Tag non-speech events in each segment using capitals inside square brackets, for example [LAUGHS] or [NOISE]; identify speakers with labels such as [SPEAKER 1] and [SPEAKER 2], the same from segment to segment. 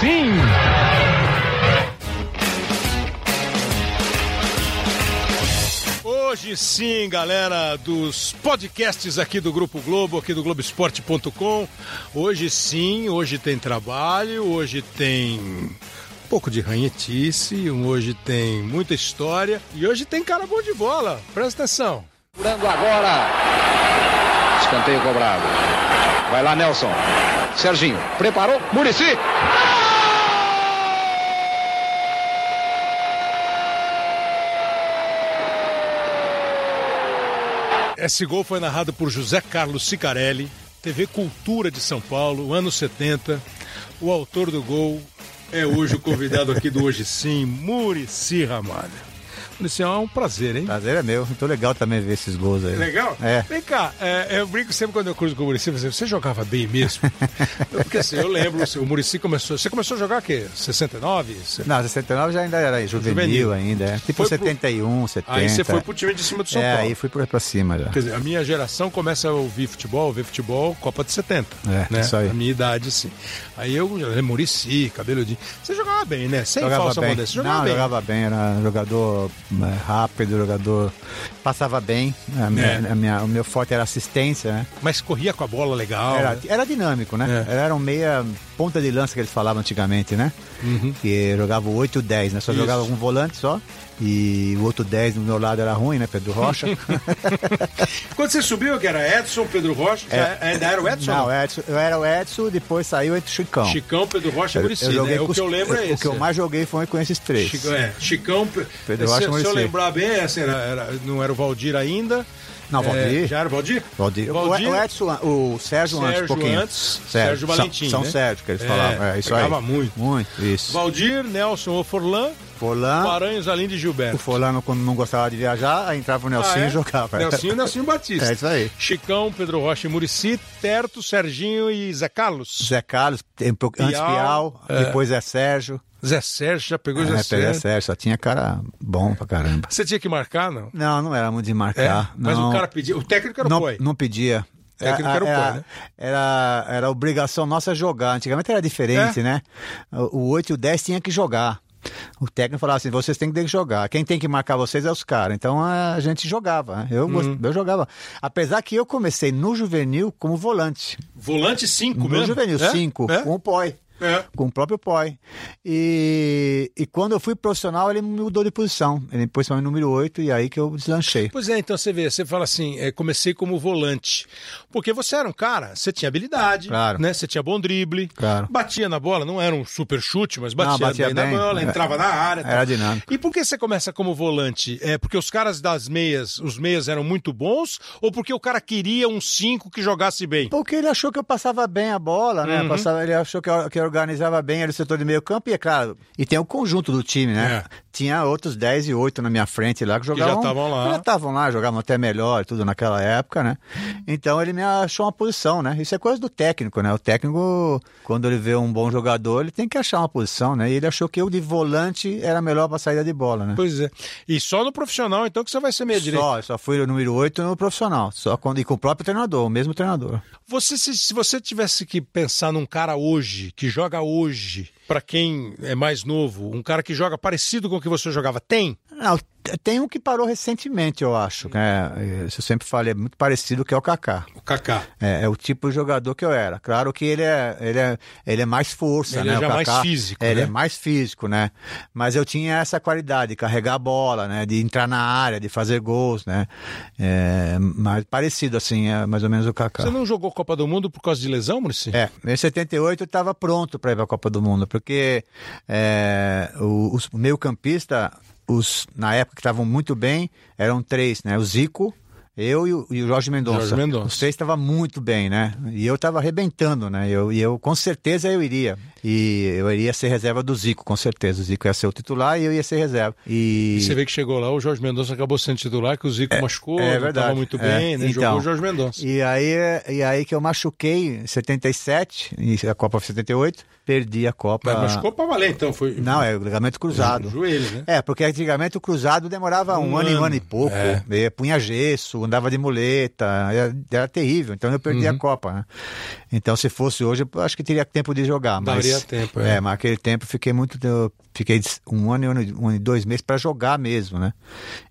[SPEAKER 1] sim!
[SPEAKER 2] Hoje sim, galera dos podcasts aqui do Grupo Globo, aqui do Globoesporte.com. Hoje sim, hoje tem trabalho, hoje tem um pouco de ranhetice, hoje tem muita história e hoje tem cara bom de bola. Presta atenção.
[SPEAKER 3] Curando agora. Escanteio cobrado. Vai lá, Nelson. Serginho. Preparou. Murici.
[SPEAKER 2] Esse gol foi narrado por José Carlos Sicarelli, TV Cultura de São Paulo, anos 70. O autor do gol é hoje o convidado aqui do Hoje Sim, Murici Ramalho. Murici, é um prazer, hein?
[SPEAKER 4] Prazer é meu. Muito legal também ver esses gols aí.
[SPEAKER 2] Legal?
[SPEAKER 4] É.
[SPEAKER 2] Vem cá, é, eu brinco sempre quando eu cruzo com o Murici, você, você jogava bem mesmo? [LAUGHS] Porque assim, eu lembro, o Murici começou. Você começou a jogar o quê? 69?
[SPEAKER 4] Não, 69 já ainda era juvenil,
[SPEAKER 2] Juvenil.
[SPEAKER 4] ainda. É. Tipo
[SPEAKER 2] Foi pro-
[SPEAKER 4] 71, 70.
[SPEAKER 2] Aí você foi pro time de cima do São
[SPEAKER 4] É,
[SPEAKER 2] Paulo.
[SPEAKER 4] aí fui pra, pra cima já.
[SPEAKER 2] Quer dizer, a minha geração começa a ouvir futebol, ver futebol, Copa de 70.
[SPEAKER 4] É,
[SPEAKER 2] né?
[SPEAKER 4] isso aí.
[SPEAKER 2] A minha idade, sim. Aí eu, eu Murici, cabeludinho. Você jogava bem, né? Sem
[SPEAKER 4] Jogava
[SPEAKER 2] falsa
[SPEAKER 4] bem.
[SPEAKER 2] modéstia. Jogava
[SPEAKER 4] Não,
[SPEAKER 2] bem.
[SPEAKER 4] jogava bem. Era jogador é, rápido, jogador... Passava bem. A minha,
[SPEAKER 2] É.
[SPEAKER 4] a minha- o meu forte era assistência, né?
[SPEAKER 2] Mas corria com a bola legal.
[SPEAKER 4] Era,
[SPEAKER 2] né?
[SPEAKER 4] era dinâmico, né?
[SPEAKER 2] É.
[SPEAKER 4] Era um meia ponta de lança que eles falavam antigamente, né? Que jogava o 8 e o 10, né? Só
[SPEAKER 2] Uhum. Isso.
[SPEAKER 4] jogava um volante só. E o outro 10 do meu lado era ruim, né? Pedro Rocha. [LAUGHS]
[SPEAKER 2] Quando você subiu, que era Edson, Pedro Rocha, já ainda era o Edson?
[SPEAKER 4] É. Não, Edson, eu era o Edson, depois saiu entre o Chicão.
[SPEAKER 2] Chicão, Pedro Rocha e Murici, né? O que eu lembro é esse.
[SPEAKER 4] O que eu mais joguei foi com esses três.
[SPEAKER 2] Chico- é, Chicão, Pe-
[SPEAKER 4] Pedro
[SPEAKER 2] se,
[SPEAKER 4] Rocha e
[SPEAKER 2] se eu
[SPEAKER 4] Muricy.
[SPEAKER 2] lembrar bem, assim, era, era- não era o Valdir ainda.
[SPEAKER 4] Não, Valdir.
[SPEAKER 2] É, já era o Valdir?
[SPEAKER 4] Valdir.
[SPEAKER 2] Valdir.
[SPEAKER 4] O Edson, o Sérgio, antes,
[SPEAKER 2] Sérgio
[SPEAKER 4] um pouquinho.
[SPEAKER 2] antes, Sérgio Valentim,
[SPEAKER 4] São,
[SPEAKER 2] né?
[SPEAKER 4] São Sérgio, que eles
[SPEAKER 2] É,
[SPEAKER 4] falavam. É, isso aí.
[SPEAKER 2] muito.
[SPEAKER 4] Muito, isso.
[SPEAKER 2] Valdir, Nelson Oforlan,
[SPEAKER 4] Forlan,
[SPEAKER 2] Paranhos, Aline e Gilberto.
[SPEAKER 4] o Forlano, quando não gostava de viajar, entrava o Nelsinho
[SPEAKER 2] Ah, é?
[SPEAKER 4] e jogava.
[SPEAKER 2] Nelsinho e Nelsinho Batista. [LAUGHS]
[SPEAKER 4] É isso aí.
[SPEAKER 2] Chicão, Pedro Rocha e Murici, Terto, Serginho e Zé Carlos.
[SPEAKER 4] Zé Carlos, tem pouco- antes
[SPEAKER 2] Piau, é.
[SPEAKER 4] depois é Sérgio.
[SPEAKER 2] Zé Sérgio, já pegou
[SPEAKER 4] É,
[SPEAKER 2] Zé
[SPEAKER 4] peguei
[SPEAKER 2] Sérgio.
[SPEAKER 4] Sérgio, só tinha cara bom pra caramba.
[SPEAKER 2] Você tinha que marcar, não?
[SPEAKER 4] Não, não era muito de
[SPEAKER 2] É,
[SPEAKER 4] marcar.
[SPEAKER 2] mas
[SPEAKER 4] não.
[SPEAKER 2] o cara pedia. O técnico era o
[SPEAKER 4] não, não pedia.
[SPEAKER 2] Técnico era o
[SPEAKER 4] era,
[SPEAKER 2] Poi, né?
[SPEAKER 4] era, era obrigação nossa jogar. Antigamente era diferente,
[SPEAKER 2] É?
[SPEAKER 4] né? O o 8 e o 10 tinha que jogar. O técnico falava assim: vocês têm que jogar. Quem tem que marcar vocês é os caras. Então a gente jogava. né? Eu,
[SPEAKER 2] Uhum.
[SPEAKER 4] eu jogava. Apesar que eu comecei no juvenil como volante.
[SPEAKER 2] Volante 5
[SPEAKER 4] No
[SPEAKER 2] mesmo?
[SPEAKER 4] juvenil,
[SPEAKER 2] É?
[SPEAKER 4] 5,
[SPEAKER 2] É?
[SPEAKER 4] com o Poi.
[SPEAKER 2] É.
[SPEAKER 4] Com o próprio Poi. E, e quando eu fui profissional, ele me mudou de posição. Ele pôs para número 8 e aí que eu deslanchei.
[SPEAKER 2] Pois é, então você vê, você fala assim, é, comecei como volante. Porque você era um cara, você tinha habilidade,
[SPEAKER 4] Claro.
[SPEAKER 2] né? Você tinha bom drible,
[SPEAKER 4] Claro.
[SPEAKER 2] batia na bola, não era um super chute, mas batia,
[SPEAKER 4] Não, batia
[SPEAKER 2] bem, na
[SPEAKER 4] bem.
[SPEAKER 2] bola,
[SPEAKER 4] Era-
[SPEAKER 2] entrava na área.
[SPEAKER 4] era
[SPEAKER 2] tal.
[SPEAKER 4] dinâmico.
[SPEAKER 2] E por que você começa como volante? É porque os caras das meias, os meias eram muito bons ou porque o cara queria um 5 que jogasse bem?
[SPEAKER 4] Porque ele achou que eu passava bem a bola, né?
[SPEAKER 2] Uhum.
[SPEAKER 4] Passava, ele achou que eu, que eu organizava bem ali o setor de meio campo e, é claro, e tem o conjunto do time, né?
[SPEAKER 2] É.
[SPEAKER 4] Tinha outros 10 e 8 na minha frente lá que jogavam.
[SPEAKER 2] estavam lá.
[SPEAKER 4] Já estavam lá, jogavam até melhor e tudo naquela época, né? Então ele me achou uma posição, né? Isso é coisa do técnico, né? O técnico, quando ele vê um bom jogador, ele tem que achar uma posição, né? E ele achou que eu de volante era melhor para saída de bola, né?
[SPEAKER 2] Pois é. E só no profissional, então, que você vai ser meia direita.
[SPEAKER 4] Só, só fui o número 8 no profissional. Só quando, e com o próprio treinador, o mesmo treinador.
[SPEAKER 2] Você, se, se você tivesse que pensar num cara hoje, que joga hoje, pra quem é mais novo, um cara que joga parecido com o que você jogava, tem?
[SPEAKER 4] Não, tem um que parou recentemente, eu acho. né? Isso eu sempre falei, é muito parecido que é o Kaká.
[SPEAKER 2] O Kaká.
[SPEAKER 4] É, é o tipo de jogador que eu era. Claro que ele é, ele é, ele é mais força,
[SPEAKER 2] Ele
[SPEAKER 4] né?
[SPEAKER 2] é
[SPEAKER 4] o
[SPEAKER 2] já mais físico,
[SPEAKER 4] Ele
[SPEAKER 2] né?
[SPEAKER 4] é mais físico, né? Mas eu tinha essa qualidade de carregar a bola, né? De entrar na área, de fazer gols, né? É, mais parecido, assim, é mais ou menos o Kaká.
[SPEAKER 2] Você não jogou Copa do Mundo por causa de lesão, Muricy?
[SPEAKER 4] É, em 78 eu estava pronto para ir para a Copa do Mundo, porque é, o- os meio-campista, os na época que estavam muito bem, eram três, né? O Zico, eu e o, e o Jorge Mendonça.
[SPEAKER 2] Jorge Mendonça.
[SPEAKER 4] Os três estavam muito bem, né? E eu estava arrebentando, né? Eu, e eu, com certeza, eu iria. E eu iria ser reserva do Zico, com certeza. O Zico ia ser o titular e eu ia ser reserva. E,
[SPEAKER 2] E você vê que chegou lá, o Jorge Mendonça acabou sendo titular, que o Zico machucou,
[SPEAKER 4] é
[SPEAKER 2] não
[SPEAKER 4] verdade.
[SPEAKER 2] estava muito
[SPEAKER 4] É,
[SPEAKER 2] bem, né?
[SPEAKER 4] então.
[SPEAKER 2] Jogou o Jorge Mendonça.
[SPEAKER 4] E aí, e aí que eu machuquei em 77, e a Copa foi 78, perdi a Copa.
[SPEAKER 2] Mas machucou pra valer, então. Foi,
[SPEAKER 4] Não, é o ligamento cruzado.
[SPEAKER 2] o joelho, né?
[SPEAKER 4] É, porque antigamente o cruzado demorava um,
[SPEAKER 2] Um
[SPEAKER 4] ano, e um
[SPEAKER 2] ano.
[SPEAKER 4] ano e pouco.
[SPEAKER 2] É.
[SPEAKER 4] E punha gesso, andava de muleta, era, era terrível, então eu perdi
[SPEAKER 2] Uhum.
[SPEAKER 4] a Copa, né? Então se fosse hoje, eu acho que teria tempo de jogar, mas...
[SPEAKER 2] Daria tempo, é.
[SPEAKER 4] é. mas aquele tempo eu fiquei muito... Eu fiquei um ano, e um ano, e dois meses para jogar mesmo, né?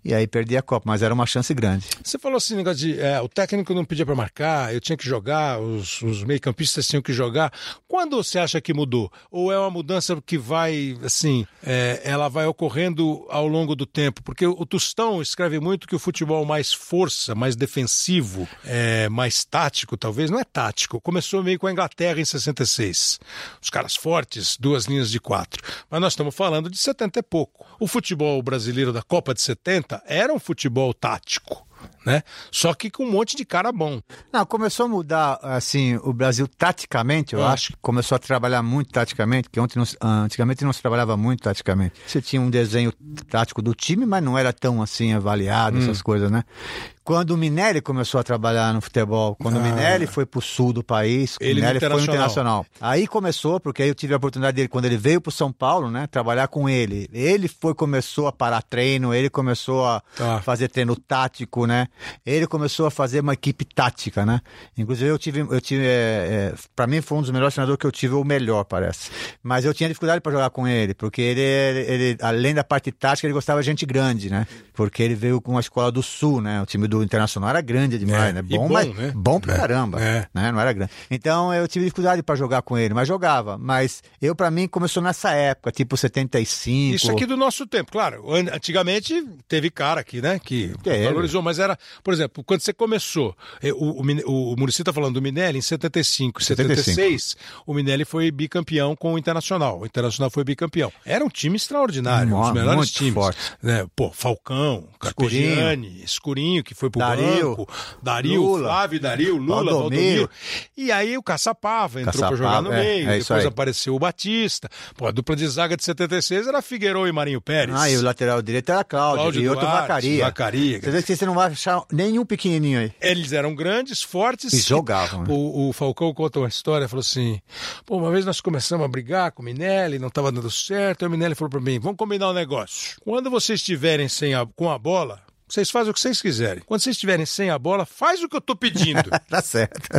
[SPEAKER 4] E aí perdi a Copa, mas era uma chance grande.
[SPEAKER 2] Você falou assim, negócio de é, o técnico não pedia para marcar, eu tinha que jogar, os, os meio-campistas tinham que jogar. Quando você acha que mudou? Ou é uma mudança que vai, assim, é, ela vai ocorrendo ao longo do tempo? Porque o, o Tostão escreve muito que o futebol mais força, mais defensivo, é, mais tático, talvez, não é tático. Começou meio com a Inglaterra em 66. Os caras fortes, duas linhas de quatro. Mas nós estamos falando de 70 e pouco. O futebol brasileiro da Copa de 70 era um futebol tático né? Só que com um monte de cara bom.
[SPEAKER 4] Não, começou a mudar, assim, o Brasil taticamente, eu
[SPEAKER 2] Ah.
[SPEAKER 4] acho que começou a trabalhar muito taticamente, que ontem não se- antigamente não se trabalhava muito taticamente. Você tinha um desenho tático do time, mas não era tão assim avaliado,
[SPEAKER 2] Hum.
[SPEAKER 4] essas coisas, né? Quando o Minelli começou a trabalhar no futebol, quando o Minelli foi pro sul do país,
[SPEAKER 2] Ah. Ele
[SPEAKER 4] Minelli foi
[SPEAKER 2] Internacional.
[SPEAKER 4] Aí começou, porque aí eu tive a oportunidade dele, quando ele veio pro São Paulo, né, trabalhar com ele. Ele foi, começou a parar treino, ele começou a
[SPEAKER 2] Tá.
[SPEAKER 4] fazer treino tático, né? Ele começou a fazer uma equipe tática, né? Inclusive eu tive, eu tive, é, é, para mim foi um dos melhores treinadores que eu tive, o melhor parece. Mas eu tinha dificuldade para jogar com ele, porque ele, ele, ele, além da parte tática, ele gostava de gente grande, né? Porque ele veio com a escola do Sul, né? O time do Internacional era grande demais,
[SPEAKER 2] É,
[SPEAKER 4] né? Bom,
[SPEAKER 2] bom,
[SPEAKER 4] mas
[SPEAKER 2] né?
[SPEAKER 4] bom pra
[SPEAKER 2] É,
[SPEAKER 4] caramba,
[SPEAKER 2] é.
[SPEAKER 4] né? Não era grande. Então eu tive dificuldade para jogar com ele, mas jogava. Mas eu para mim começou nessa época, tipo 75.
[SPEAKER 2] Isso aqui do nosso tempo, claro. an- Antigamente teve cara aqui, né? Que
[SPEAKER 4] Teve.
[SPEAKER 2] valorizou, mas era, por exemplo, quando você começou, eh, o, o, o, Muricy tá falando do Minelli em 75, 76, o Minelli foi bicampeão com o Internacional. O Internacional foi bicampeão. Era um time extraordinário, um dos melhores times.
[SPEAKER 4] forte.
[SPEAKER 2] Né? Pô, Falcão, Carpegiani, Escurinho, que foi pro
[SPEAKER 4] Dario,
[SPEAKER 2] banco, Dario,
[SPEAKER 4] Lula,
[SPEAKER 2] Flávio Dario, Lula,
[SPEAKER 4] Valdomiro.
[SPEAKER 2] E aí o Caçapava entrou pra
[SPEAKER 4] Caçapava,
[SPEAKER 2] jogar no
[SPEAKER 4] é,
[SPEAKER 2] meio,
[SPEAKER 4] é
[SPEAKER 2] depois apareceu o Batista. Pô, a dupla de zaga de 76 era Figueiredo e Marinho Pérez.
[SPEAKER 4] Ah, e o lateral direito era Cláudio,
[SPEAKER 2] Cláudio
[SPEAKER 4] e outro
[SPEAKER 2] Duarte,
[SPEAKER 4] Vacaria.
[SPEAKER 2] Vacaria.
[SPEAKER 4] Você vê que você não vai achar nenhum pequenininho aí.
[SPEAKER 2] Eles eram grandes, fortes.
[SPEAKER 4] E jogavam, né?
[SPEAKER 2] O, o Falcão conta uma história, falou assim: pô, uma vez nós começamos a brigar com o Minelli, não estava dando certo. Aí o Minelli falou para mim: vamos combinar um negócio. Quando vocês estiverem sem a, com a bola, vocês fazem o que vocês quiserem. Quando vocês estiverem sem a bola, faz o que eu tô pedindo. [LAUGHS]
[SPEAKER 4] Tá certo.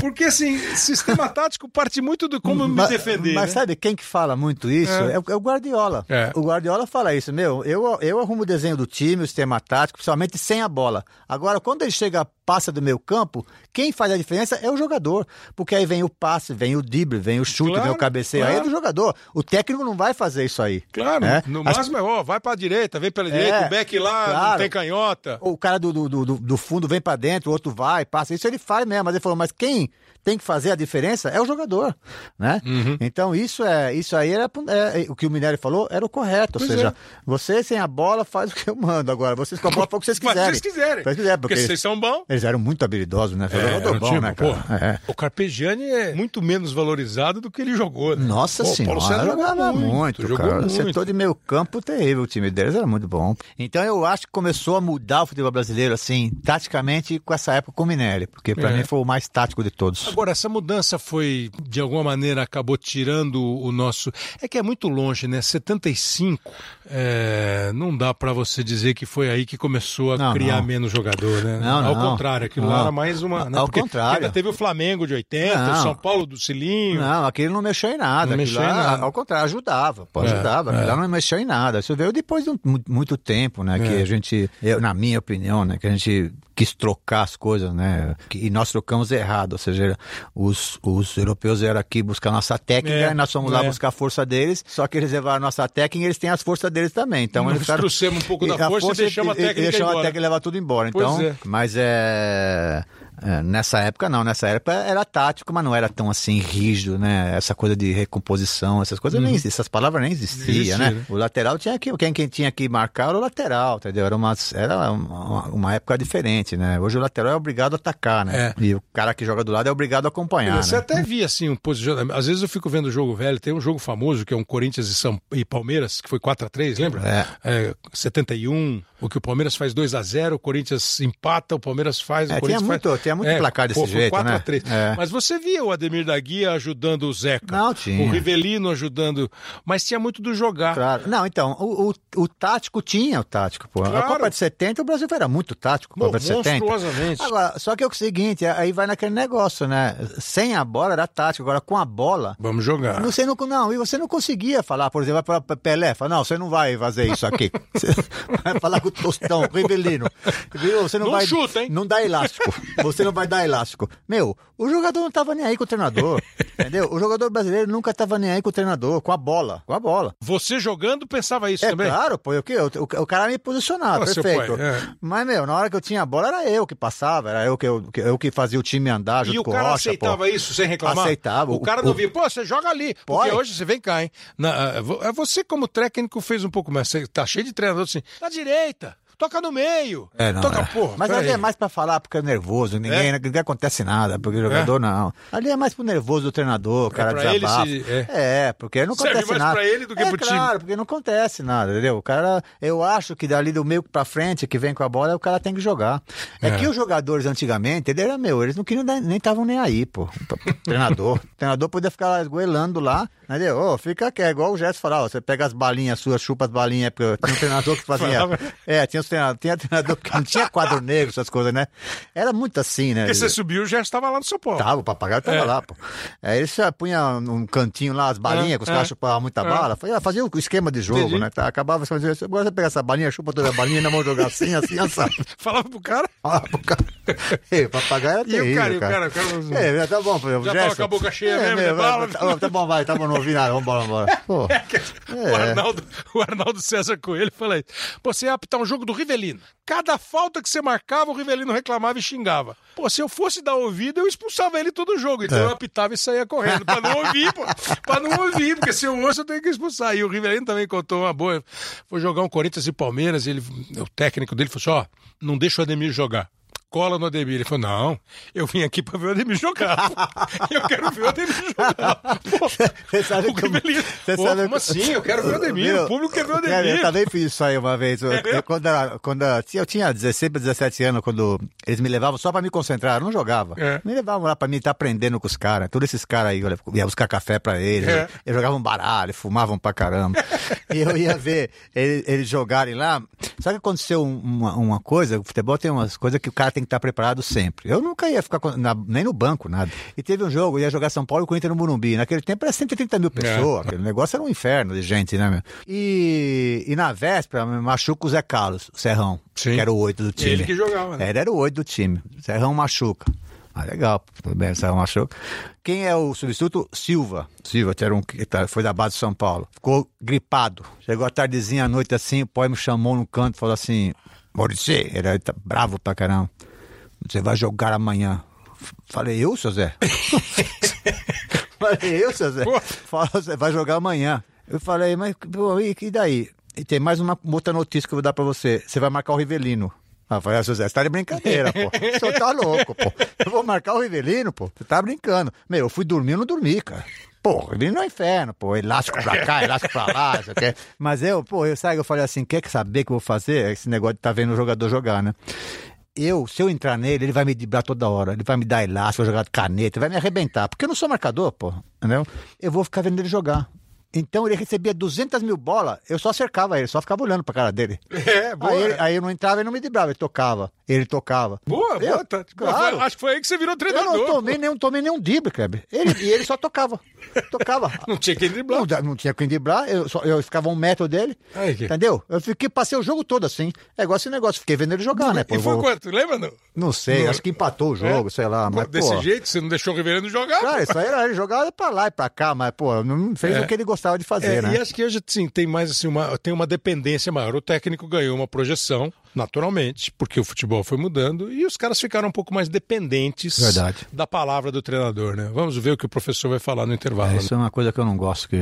[SPEAKER 2] Porque, assim, sistema tático parte muito do como me
[SPEAKER 4] mas,
[SPEAKER 2] defender.
[SPEAKER 4] Mas
[SPEAKER 2] né?
[SPEAKER 4] sabe quem que fala muito isso?
[SPEAKER 2] É.
[SPEAKER 4] É, o- é o Guardiola.
[SPEAKER 2] É.
[SPEAKER 4] O Guardiola fala isso, meu, eu, eu arrumo o desenho do time, o sistema tático, principalmente sem a bola. Agora, quando ele chega, passa do meu campo, quem faz a diferença é o jogador. Porque aí vem o passe, vem o drible, vem o chute,
[SPEAKER 2] Claro,
[SPEAKER 4] vem o cabeceio. Aí é
[SPEAKER 2] claro.
[SPEAKER 4] do jogador. O técnico não vai fazer isso aí.
[SPEAKER 2] Claro,
[SPEAKER 4] né?
[SPEAKER 2] no
[SPEAKER 4] As-
[SPEAKER 2] máximo é, ó, vai pra direita, vem pela
[SPEAKER 4] É,
[SPEAKER 2] direita, o back lá não
[SPEAKER 4] claro.
[SPEAKER 2] tem canhota.
[SPEAKER 4] O cara do, do, do, do fundo vem pra dentro, o outro vai, passa. Isso ele faz mesmo. Mas ele falou, mas quem tem que fazer a diferença é o jogador, né?
[SPEAKER 2] Uhum.
[SPEAKER 4] Então isso é isso aí era é, o que o Minério falou era o correto.
[SPEAKER 2] Pois
[SPEAKER 4] ou seja,
[SPEAKER 2] é.
[SPEAKER 4] você sem a bola faz o que eu mando. Agora, vocês com a bola faz o que vocês [LAUGHS] quiserem.
[SPEAKER 2] se vocês quiserem.
[SPEAKER 4] Faz o que quiser,
[SPEAKER 2] Porque
[SPEAKER 4] porque
[SPEAKER 2] vocês são bons.
[SPEAKER 4] eles eram muito habilidosos, né? Foi
[SPEAKER 2] É,
[SPEAKER 4] jogador bom, né, cara? É.
[SPEAKER 2] O Carpegiani é muito menos valorizado do que ele jogou. Né?
[SPEAKER 4] Nossa
[SPEAKER 2] Pô, o
[SPEAKER 4] senhora,
[SPEAKER 2] Paulo
[SPEAKER 4] jogava muito,
[SPEAKER 2] jogou
[SPEAKER 4] cara. O
[SPEAKER 2] muito.
[SPEAKER 4] setor de meio campo terrível, o time deles era muito bom. Então eu acho que começou a mudar o futebol brasileiro, assim, taticamente, com essa época com o Minelli, porque pra
[SPEAKER 2] É.
[SPEAKER 4] mim foi o mais tático de todos.
[SPEAKER 2] Agora, essa mudança foi, de alguma maneira, acabou tirando o nosso. É que é muito longe, né? 75, é, não dá pra você dizer que foi aí que começou a
[SPEAKER 4] Não,
[SPEAKER 2] criar
[SPEAKER 4] não.
[SPEAKER 2] menos jogador, né?
[SPEAKER 4] Não,
[SPEAKER 2] Ao contrário, aquilo lá
[SPEAKER 4] Não.
[SPEAKER 2] era mais uma. né?
[SPEAKER 4] Ao
[SPEAKER 2] Porque
[SPEAKER 4] contrário.
[SPEAKER 2] Ainda teve o Flamengo de 80, o. São Paulo do Cilinho.
[SPEAKER 4] Não, aquilo não mexeu em nada.
[SPEAKER 2] Não mexeu em nada.
[SPEAKER 4] Ao contrário, ajudava. Pô,
[SPEAKER 2] É,
[SPEAKER 4] ajudava. Aquilo lá não mexeu em nada. Isso veio depois de um- mu- muito tempo, né? Que
[SPEAKER 2] É.
[SPEAKER 4] a gente, eu, na minha opinião, né? Que a gente quis trocar as coisas, né? que- e nós trocamos errado. Ou seja, os, os europeus vieram aqui buscar nossa técnica
[SPEAKER 2] É,
[SPEAKER 4] e nós fomos lá
[SPEAKER 2] é.
[SPEAKER 4] buscar a força deles. Só que eles levaram a nossa técnica e eles têm as forças deles também. Então
[SPEAKER 2] Nós
[SPEAKER 4] eles ficaram-
[SPEAKER 2] trouxemos um pouco da
[SPEAKER 4] a
[SPEAKER 2] força e deixamos a técnica
[SPEAKER 4] deixamos a técnica levar tudo embora. Então,
[SPEAKER 2] é.
[SPEAKER 4] mas é, é, nessa época não, nessa época era tático, mas não era tão assim rígido, né? Essa coisa de recomposição, essas coisas nem essas palavras nem existiam,
[SPEAKER 2] existia,
[SPEAKER 4] né?
[SPEAKER 2] né?
[SPEAKER 4] O lateral tinha que quem, quem tinha que marcar era o lateral, entendeu? Era uma era uma, uma época diferente, né? Hoje o lateral é obrigado a atacar, né?
[SPEAKER 2] É.
[SPEAKER 4] E o cara que joga do lado é obrigado a acompanhar,
[SPEAKER 2] Você
[SPEAKER 4] né?
[SPEAKER 2] até via assim um posicionamento. Às vezes eu fico vendo o jogo velho. Tem um jogo famoso que é um Corinthians e, São... e Palmeiras, que foi 4 a 3 lembra?
[SPEAKER 4] É.
[SPEAKER 2] É, 71, o que o Palmeiras faz 2 a 0 o Corinthians empata, o Palmeiras faz, o
[SPEAKER 4] É, tinha
[SPEAKER 2] Corinthians
[SPEAKER 4] muito,
[SPEAKER 2] faz.
[SPEAKER 4] tinha muito placar desse
[SPEAKER 2] pô,
[SPEAKER 4] jeito,
[SPEAKER 2] 4
[SPEAKER 4] né?
[SPEAKER 2] a 3.
[SPEAKER 4] É.
[SPEAKER 2] Mas você via o Ademir da Guia ajudando o Zeca.
[SPEAKER 4] Não, tinha.
[SPEAKER 2] O Rivelino ajudando. Mas tinha muito do jogar.
[SPEAKER 4] Claro. Não, então, o, o, o tático tinha o tático, pô.
[SPEAKER 2] Claro.
[SPEAKER 4] A Copa de 70, o Brasil era muito tático,
[SPEAKER 2] Pô,
[SPEAKER 4] Copa de 70.
[SPEAKER 2] monstruosamente.
[SPEAKER 4] Agora, só que é o seguinte, aí vai naquele negócio, né? Sem a bola era tático, agora com a bola.
[SPEAKER 2] Vamos jogar.
[SPEAKER 4] Você não, não, e você não conseguia falar, por exemplo, para Pelé, falar, não, você não vai fazer isso aqui. [LAUGHS] Vai falar com o Tostão, o [LAUGHS] Rivelino. Você não,
[SPEAKER 2] Não
[SPEAKER 4] vai,
[SPEAKER 2] chuta, hein?
[SPEAKER 4] Não dá elástico. Você não vai dar elástico. Meu, o jogador não tava nem aí com o treinador, entendeu? O jogador brasileiro nunca tava nem aí com o treinador, com a bola, com a bola.
[SPEAKER 2] Você jogando pensava isso
[SPEAKER 4] É
[SPEAKER 2] também?
[SPEAKER 4] claro, pô, o, quê? o, o, o cara me posicionava,
[SPEAKER 2] seu
[SPEAKER 4] perfeito.
[SPEAKER 2] pai, é.
[SPEAKER 4] Mas, meu, na hora que eu tinha a bola, era eu que passava, era eu que, eu, que- eu que fazia o time andar junto
[SPEAKER 2] E o
[SPEAKER 4] com o
[SPEAKER 2] cara
[SPEAKER 4] Rocha,
[SPEAKER 2] aceitava
[SPEAKER 4] pô.
[SPEAKER 2] isso sem reclamar?
[SPEAKER 4] Aceitava.
[SPEAKER 2] O cara não
[SPEAKER 4] O-
[SPEAKER 2] via, pô, você joga ali. Porque
[SPEAKER 4] Pode.
[SPEAKER 2] hoje você vem cá, hein? Na, vo- é você, como técnico, fez um pouco mais. Você tá cheio de treinador assim, na direita, toca no meio.
[SPEAKER 4] É, não,
[SPEAKER 2] toca,
[SPEAKER 4] é.
[SPEAKER 2] porra.
[SPEAKER 4] Mas ali é mais pra falar porque é nervoso, ninguém,
[SPEAKER 2] É?
[SPEAKER 4] ninguém acontece nada, porque o jogador não. Ali é mais pro nervoso do treinador, o cara
[SPEAKER 2] pra ele
[SPEAKER 4] desabafa.
[SPEAKER 2] se-
[SPEAKER 4] é. porque não
[SPEAKER 2] Serve
[SPEAKER 4] acontece
[SPEAKER 2] mais
[SPEAKER 4] nada.
[SPEAKER 2] pra ele do que
[SPEAKER 4] é,
[SPEAKER 2] pro time.
[SPEAKER 4] claro, porque não acontece nada, entendeu? O cara, eu acho que dali do meio pra frente, que vem com a bola, o cara tem que jogar. É,
[SPEAKER 2] É.
[SPEAKER 4] que os jogadores antigamente, ele era meu, eles não queriam nem estavam nem aí, pô. [LAUGHS] Treinador. o treinador podia ficar lá esgoelando lá, entendeu? Ô, fica quieto, igual o Gerson falava, você pega as balinhas suas, chupa as balinhas, porque tinha um treinador que fazia. [LAUGHS]
[SPEAKER 2] Falava.
[SPEAKER 4] é, tinha, treinador, tinha treinador que não tinha quadro negro, essas coisas, né? Era muito assim, né?
[SPEAKER 2] Porque você subiu, já estava lá no São Paulo.
[SPEAKER 4] Tava, o papagaio tava
[SPEAKER 2] É.
[SPEAKER 4] lá, pô. Aí ele já punha num cantinho lá as balinhas,
[SPEAKER 2] É,
[SPEAKER 4] que os
[SPEAKER 2] é.
[SPEAKER 4] caras chupavam muita
[SPEAKER 2] É.
[SPEAKER 4] bala. Fazia, o esquema de jogo,
[SPEAKER 2] Entendi.
[SPEAKER 4] né? Tá, acabava você fazia, agora você pega essa balinha, chupa toda a balinha, ainda vamos jogar assim, assim, assado. [LAUGHS]
[SPEAKER 2] Falava pro cara.
[SPEAKER 4] Ah, pro cara. [LAUGHS] Ei, o papagaio era
[SPEAKER 2] E o
[SPEAKER 4] terrível,
[SPEAKER 2] cara, e o cara, o cara-
[SPEAKER 4] É, tá bom, pô.
[SPEAKER 2] Já tava com a boca cheia mesmo de
[SPEAKER 4] meu,
[SPEAKER 2] bala.
[SPEAKER 4] Tá, tá bom, vai, tá bom, não ouvi nada, vambora, vambora. Pô, [LAUGHS]
[SPEAKER 2] O, Arnaldo, o Arnaldo César Coelho fala isso. Pô, você ia apitar um jogo do Rivelino. Cada falta que você marcava, o Rivelino reclamava e xingava. Pô, se eu fosse dar ouvido, eu expulsava ele todo jogo. Então
[SPEAKER 4] É.
[SPEAKER 2] eu apitava e saía correndo. Pra não ouvir, pô. Pra não ouvir, porque se eu ouço, eu tenho que expulsar. E o Rivelino também contou uma boa. Foi jogar um Corinthians e Palmeiras, ele, o técnico dele falou assim: ó, não deixa o Ademir jogar. Cola no Ademir. Ele falou: não, eu vim aqui pra ver o Ademir jogar. [LAUGHS] Eu quero ver o Ademir jogar. Pô,
[SPEAKER 4] Você sabe
[SPEAKER 2] o
[SPEAKER 4] como- você
[SPEAKER 2] Pô,
[SPEAKER 4] sabe
[SPEAKER 2] como assim? Eu quero ver o Ademir.
[SPEAKER 4] Meu,
[SPEAKER 2] o público quer ver o Ademir.
[SPEAKER 4] Eu também fiz isso aí uma vez. Eu,
[SPEAKER 2] É
[SPEAKER 4] eu- quando, quando eu tinha 16 para 17 anos, quando eles me levavam só para me concentrar, eu não jogava.
[SPEAKER 2] É.
[SPEAKER 4] Me levavam lá para mim estar aprendendo com os caras. Todos esses caras aí, eu ia buscar café para eles.
[SPEAKER 2] É.
[SPEAKER 4] Eles jogavam baralho, fumavam pra caramba. [LAUGHS] e eu ia ver eles, eles jogarem lá. Sabe que aconteceu um- uma, uma coisa? O futebol tem umas coisas que o cara tem que estar preparado sempre. Eu nunca ia ficar com- na- nem no banco, nada. E teve um jogo, ia jogar São Paulo e Corinthians no Morumbi. Naquele tempo era 130 mil pessoas. Aquele negócio era um inferno de gente, né, meu? E, e na véspera, machuca o Zé Carlos, o Serrão,
[SPEAKER 2] Sim.
[SPEAKER 4] que era o oito do time.
[SPEAKER 2] Ele que jogava, né?
[SPEAKER 4] Era, era o oito do time. Serrão machuca. Ah, legal, tudo bem, Serrão machuca. Quem é o substituto? Silva. Silva, que era um que tá- foi da base de São Paulo. Ficou gripado. Chegou a tardezinha, à noite assim, o pai me chamou no canto e falou assim: Maurício, ele tá bravo pra caramba. Você vai jogar amanhã. Falei, eu, seu Zé? [LAUGHS] Falei, eu, seu Zé? Falou, você vai jogar amanhã. Eu falei, mas pô, e, e daí? E tem mais uma outra notícia que eu vou dar pra você. Você vai marcar o Rivelino. Ah, eu falei, ah, seu Zé, você tá de brincadeira, pô. Senhor tá louco, pô. Eu vou marcar o Rivelino, pô. Você tá brincando. Meu, eu fui dormir, eu não dormi, cara. Pô, Rivelino é um inferno, pô. Elástico pra cá, elástico pra lá, isso aqui. Mas eu, pô, eu sabe, eu falei assim, quer saber o que eu vou fazer? Esse negócio de tá vendo o jogador jogar, né? Eu, se eu entrar nele, ele vai me driblar toda hora. Ele vai me dar elástico, vai jogar caneta, vai me arrebentar. Porque eu não sou marcador, pô. Entendeu? Eu vou ficar vendo ele jogar. Então ele recebia 200 mil bolas, eu só cercava ele, só ficava olhando pra cara dele. [LAUGHS]
[SPEAKER 2] É, boa.
[SPEAKER 4] Aí, aí eu não entrava e não me driblava, ele tocava. Ele tocava.
[SPEAKER 2] Boa,
[SPEAKER 4] Eu-
[SPEAKER 2] boa. Tá.
[SPEAKER 4] claro.
[SPEAKER 2] Acho que foi aí que você virou
[SPEAKER 4] Eu
[SPEAKER 2] treinador.
[SPEAKER 4] não tomei nenhum, tomei nenhum drible, Kleber. Ele, e ele só tocava. Tocava. [LAUGHS]
[SPEAKER 2] Não tinha quem driblar.
[SPEAKER 4] Não, não tinha quem driblar, eu, só, eu ficava um metro dele.
[SPEAKER 2] Aí que-
[SPEAKER 4] Entendeu? Eu fiquei, passei o jogo todo assim. É igual esse negócio, fiquei vendo ele jogar, né? pô,
[SPEAKER 2] E foi
[SPEAKER 4] vou-
[SPEAKER 2] quanto? Lembra? Não?
[SPEAKER 4] Não sei,
[SPEAKER 2] Não.
[SPEAKER 4] acho que empatou o jogo, sei lá.
[SPEAKER 2] Pô,
[SPEAKER 4] Mas,
[SPEAKER 2] desse
[SPEAKER 4] pô,
[SPEAKER 2] jeito, você não deixou o Rivelino jogar?
[SPEAKER 4] Cara, isso aí era ele jogava pra lá e pra cá, mas, pô, não fez
[SPEAKER 2] É.
[SPEAKER 4] o que ele gostava de fazer,
[SPEAKER 2] É,
[SPEAKER 4] né?
[SPEAKER 2] E acho que hoje sim, tem mais assim, uma, tem uma dependência maior. O técnico ganhou uma projeção, naturalmente, porque o futebol foi mudando e os caras ficaram um pouco mais dependentes
[SPEAKER 4] Verdade.
[SPEAKER 2] da palavra do treinador, né? Vamos ver o que o professor vai falar no intervalo.
[SPEAKER 4] É,
[SPEAKER 2] né?
[SPEAKER 4] isso é uma coisa que eu não gosto, que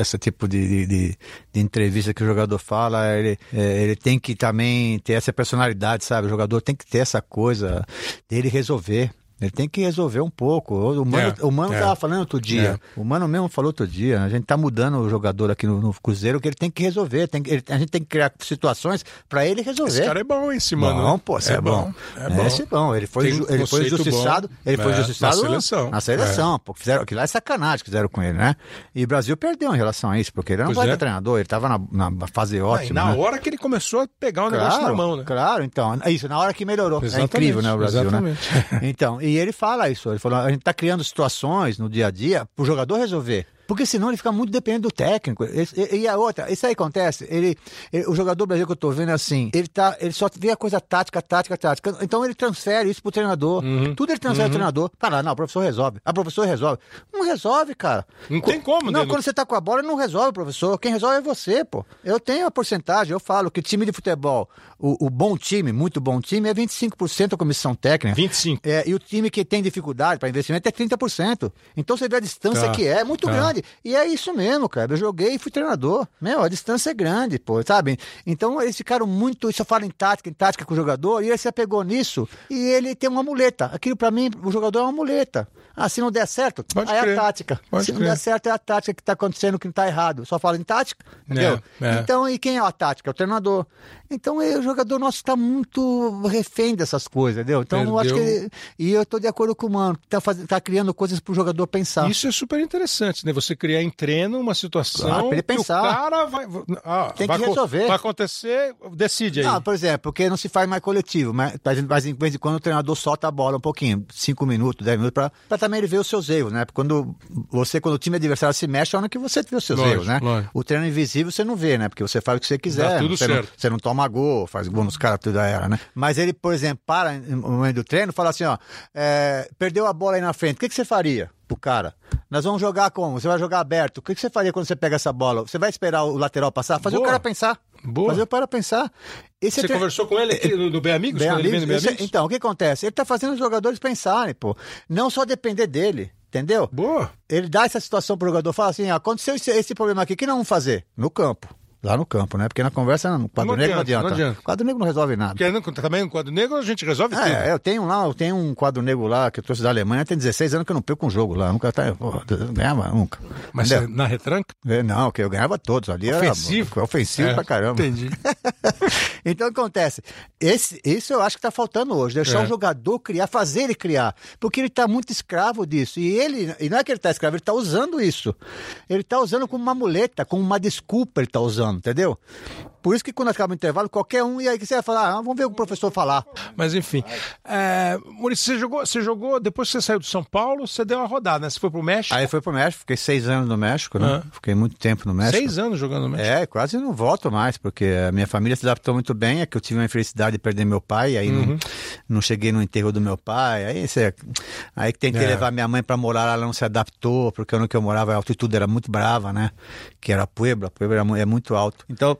[SPEAKER 4] esse tipo de, de, de- de entrevista que o jogador fala, ele, é, ele tem que também ter essa personalidade, sabe? O jogador tem que ter essa coisa dele resolver. Ele tem que resolver um pouco. O Mano,
[SPEAKER 2] É,
[SPEAKER 4] o Mano
[SPEAKER 2] é.
[SPEAKER 4] tava falando outro dia. O Mano mesmo falou outro dia. A gente tá mudando o jogador aqui no, no Cruzeiro que ele tem que resolver. Tem ele- a gente tem que criar situações para ele resolver.
[SPEAKER 2] Esse cara é bom, esse mano.
[SPEAKER 4] Bom, pô, você é, bom.
[SPEAKER 2] É bom.
[SPEAKER 4] Esse é bom. Ele foi,
[SPEAKER 2] Tem
[SPEAKER 4] ele foi injustiçado.
[SPEAKER 2] bom.
[SPEAKER 4] Ele foi
[SPEAKER 2] É,
[SPEAKER 4] injustiçado
[SPEAKER 2] na seleção.
[SPEAKER 4] Na seleção, pô. Fizeram, que lá é sacanagem que fizeram com ele, né? E o Brasil perdeu em relação a isso, porque ele não
[SPEAKER 2] Pois
[SPEAKER 4] vai
[SPEAKER 2] é.
[SPEAKER 4] treinador, ele tava na, na fase
[SPEAKER 2] Ah,
[SPEAKER 4] ótima.
[SPEAKER 2] na
[SPEAKER 4] né?
[SPEAKER 2] hora que ele começou a pegar o negócio
[SPEAKER 4] Claro,
[SPEAKER 2] na mão, né?
[SPEAKER 4] claro, então. É isso, na hora que melhorou.
[SPEAKER 2] Exatamente,
[SPEAKER 4] é incrível, né, o Brasil,
[SPEAKER 2] exatamente.
[SPEAKER 4] né? Então, e ele fala isso, ele falou, a gente tá criando situações no dia a dia pro jogador resolver. Porque senão ele fica muito dependente do técnico. E, e a outra, isso aí acontece. Ele, ele- o jogador brasileiro que eu tô vendo é assim, ele, tá, ele só vê a coisa tática, tática, tática. Então ele transfere isso pro treinador.
[SPEAKER 2] Uhum.
[SPEAKER 4] Tudo ele transfere pro treinador. Fala, não, o professor resolve. A professor resolve. Não resolve, cara.
[SPEAKER 2] Não tem como,
[SPEAKER 4] Não, quando você tá com a bola, não resolve, professor. Quem resolve é você, pô. Eu tenho a porcentagem, eu falo que time de futebol, o, o bom time, muito bom time, é 25% a comissão técnica.
[SPEAKER 2] 25.
[SPEAKER 4] É, e o time que tem dificuldade para investimento é 30%. Então você vê a distância
[SPEAKER 2] Tá,
[SPEAKER 4] que é, é muito
[SPEAKER 2] tá.
[SPEAKER 4] grande. E é isso mesmo, cara. Eu joguei e fui treinador. Meu, a distância é grande, pô, sabe? Então eles ficaram muito. Só falam em tática, em tática com o jogador, e ele se apegou nisso. E ele tem uma muleta. Aquilo para mim, o jogador é uma muleta. Ah, se não der certo,
[SPEAKER 2] Pode
[SPEAKER 4] aí é
[SPEAKER 2] crer.
[SPEAKER 4] a tática.
[SPEAKER 2] Pode
[SPEAKER 4] se não
[SPEAKER 2] crer.
[SPEAKER 4] der certo, é a tática que tá acontecendo, que não tá errado. Só fala em tática, entendeu?
[SPEAKER 2] é.
[SPEAKER 4] Então, e quem é a tática? É o treinador. Então, eh, o jogador nosso está muito refém dessas coisas, entendeu? Então, eu acho que
[SPEAKER 2] Perdeu.
[SPEAKER 4] ele, E eu tô de acordo com o Mano, tá, faz, tá criando coisas pro jogador pensar.
[SPEAKER 2] Isso é super interessante, né? Você criar em treino uma situação
[SPEAKER 4] Claro, pra ele pensar.
[SPEAKER 2] o cara vai... ah,
[SPEAKER 4] Tem
[SPEAKER 2] vai
[SPEAKER 4] que resolver.
[SPEAKER 2] Vai acontecer, decide aí.
[SPEAKER 4] Não, por exemplo, porque não se faz mais coletivo, mas mas de vez em- quando o treinador solta a bola um pouquinho, 5 minutos, 10 minutos, para também ele ver os seus erros, né? Porque quando você, quando o time adversário se mexe, é a hora que você vê os seus
[SPEAKER 2] Lógico,
[SPEAKER 4] erros, né?
[SPEAKER 2] lógico.
[SPEAKER 4] O treino invisível você não vê, né? Porque você faz o que você quiser.
[SPEAKER 2] Dá tudo
[SPEAKER 4] você, não,
[SPEAKER 2] certo.
[SPEAKER 4] você não toma gol, faz gol nos caras, tudo era, né? Mas ele, por exemplo, para no momento do treino fala assim, ó, é, perdeu a bola aí na frente, o que, que você faria? pro cara. Nós vamos jogar como? Você vai jogar aberto. O que que você faria quando você pega essa bola? Você vai esperar o lateral passar? Fazer
[SPEAKER 2] Boa.
[SPEAKER 4] o cara pensar.
[SPEAKER 2] Boa.
[SPEAKER 4] Fazer o cara pensar. Esse
[SPEAKER 2] Você
[SPEAKER 4] é tre-
[SPEAKER 2] conversou com ele aqui no, no Bem Amigos?
[SPEAKER 4] Bem amigos,
[SPEAKER 2] Bem
[SPEAKER 4] esse-
[SPEAKER 2] Amigos?
[SPEAKER 4] então, o que acontece? Ele tá fazendo os jogadores pensarem, pô. Não só depender dele, entendeu?
[SPEAKER 2] Boa.
[SPEAKER 4] Ele dá essa situação pro jogador, fala assim, ah, aconteceu esse, esse problema aqui, o que nós vamos fazer? No campo. Lá no campo, né? Porque na conversa, no quadro
[SPEAKER 2] Não
[SPEAKER 4] negro não
[SPEAKER 2] adianta,
[SPEAKER 4] adianta.
[SPEAKER 2] não adianta.
[SPEAKER 4] O quadro negro não resolve nada.
[SPEAKER 2] Porque não- também no quadro negro a gente resolve tudo.
[SPEAKER 4] É, eu tenho lá, eu tenho um quadro negro lá que eu trouxe da Alemanha, tem 16 anos que eu não perco um jogo lá. Nunca tá, porra, ganhava nunca.
[SPEAKER 2] Mas você- na retranca?
[SPEAKER 4] É, Não, que eu ganhava todos ali.
[SPEAKER 2] Ofensivo?
[SPEAKER 4] Era, ofensivo
[SPEAKER 2] É,
[SPEAKER 4] pra caramba.
[SPEAKER 2] entendi. [LAUGHS]
[SPEAKER 4] então o que acontece? Esse, isso eu acho que tá faltando hoje. Deixar
[SPEAKER 2] É.
[SPEAKER 4] o jogador criar, fazer ele criar. Porque ele tá muito escravo disso. E ele, e não é que ele tá escravo, ele tá usando isso. Ele tá usando como uma muleta, como uma desculpa ele tá usando, entendeu? Por isso que quando acaba o intervalo, qualquer um, e aí que você vai falar, ah, vamos ver o que o professor falar.
[SPEAKER 2] Mas enfim. É, Maurício, você jogou, você jogou, depois que você saiu do São Paulo, você deu uma rodada, né? Você foi pro México?
[SPEAKER 4] Aí foi pro México, fiquei seis anos no México, né?
[SPEAKER 2] Ah.
[SPEAKER 4] Fiquei muito tempo no México.
[SPEAKER 2] Seis anos jogando no México.
[SPEAKER 4] É, quase não volto mais, porque a minha família se adaptou muito bem, é que eu tive uma infelicidade de perder meu pai, aí
[SPEAKER 2] Uhum.
[SPEAKER 4] não, não cheguei no enterro do meu pai, aí você, aí que tentei
[SPEAKER 2] É.
[SPEAKER 4] levar minha mãe para morar lá, ela não se adaptou, porque onde que eu morava a altitude era muito brava, né? Que era Puebla, Puebla é muito alto. Então,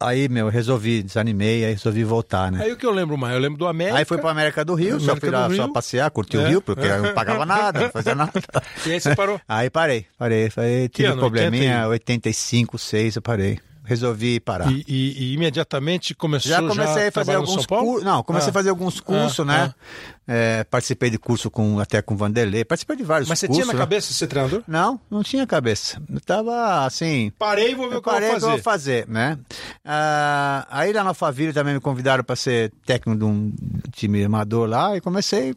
[SPEAKER 4] aí, meu, eu resolvi, desanimei, aí resolvi voltar, né?
[SPEAKER 2] Aí o que eu lembro mais? Eu lembro do América.
[SPEAKER 4] Aí fui pra América do Rio, só
[SPEAKER 2] América
[SPEAKER 4] fui lá só passear, curtir
[SPEAKER 2] É.
[SPEAKER 4] o Rio, porque eu não [LAUGHS] pagava nada, não fazia nada.
[SPEAKER 2] E aí você parou?
[SPEAKER 4] Aí parei, parei. Aí tive
[SPEAKER 2] ano?
[SPEAKER 4] probleminha,
[SPEAKER 2] 80
[SPEAKER 4] 85, 6, eu parei. Resolvi parar.
[SPEAKER 2] E, e- e imediatamente começou
[SPEAKER 4] Já comecei a fazer
[SPEAKER 2] trabalhar no
[SPEAKER 4] alguns
[SPEAKER 2] Paulo?
[SPEAKER 4] cursos. Não, comecei
[SPEAKER 2] Ah.
[SPEAKER 4] a fazer alguns cursos,
[SPEAKER 2] Ah,
[SPEAKER 4] né? É, participei de curso com, até com o Vanderlei. Participei de vários
[SPEAKER 2] Mas você
[SPEAKER 4] cursos.
[SPEAKER 2] tinha na
[SPEAKER 4] né?
[SPEAKER 2] cabeça de ser treinador?
[SPEAKER 4] Não, não tinha cabeça. Eu tava assim.
[SPEAKER 2] Parei e vou ver o que eu vou fazer.
[SPEAKER 4] vou fazer, né? Ah, aí lá na Alphaville também me convidaram para ser técnico de um time amador lá e comecei.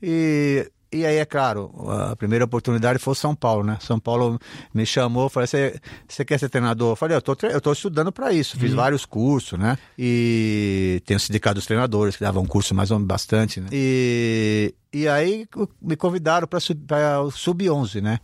[SPEAKER 4] E, e aí, é claro, a primeira oportunidade foi o São Paulo, né? São Paulo me chamou, falou: você, quer ser treinador? Eu falei: eu tô, eu tô estudando para isso,
[SPEAKER 2] Uhum.
[SPEAKER 4] fiz vários cursos, né? E tem o Sindicato dos Treinadores, que dava um curso mais ou menos bastante, né? E, e aí me convidaram para o Sub-11, né?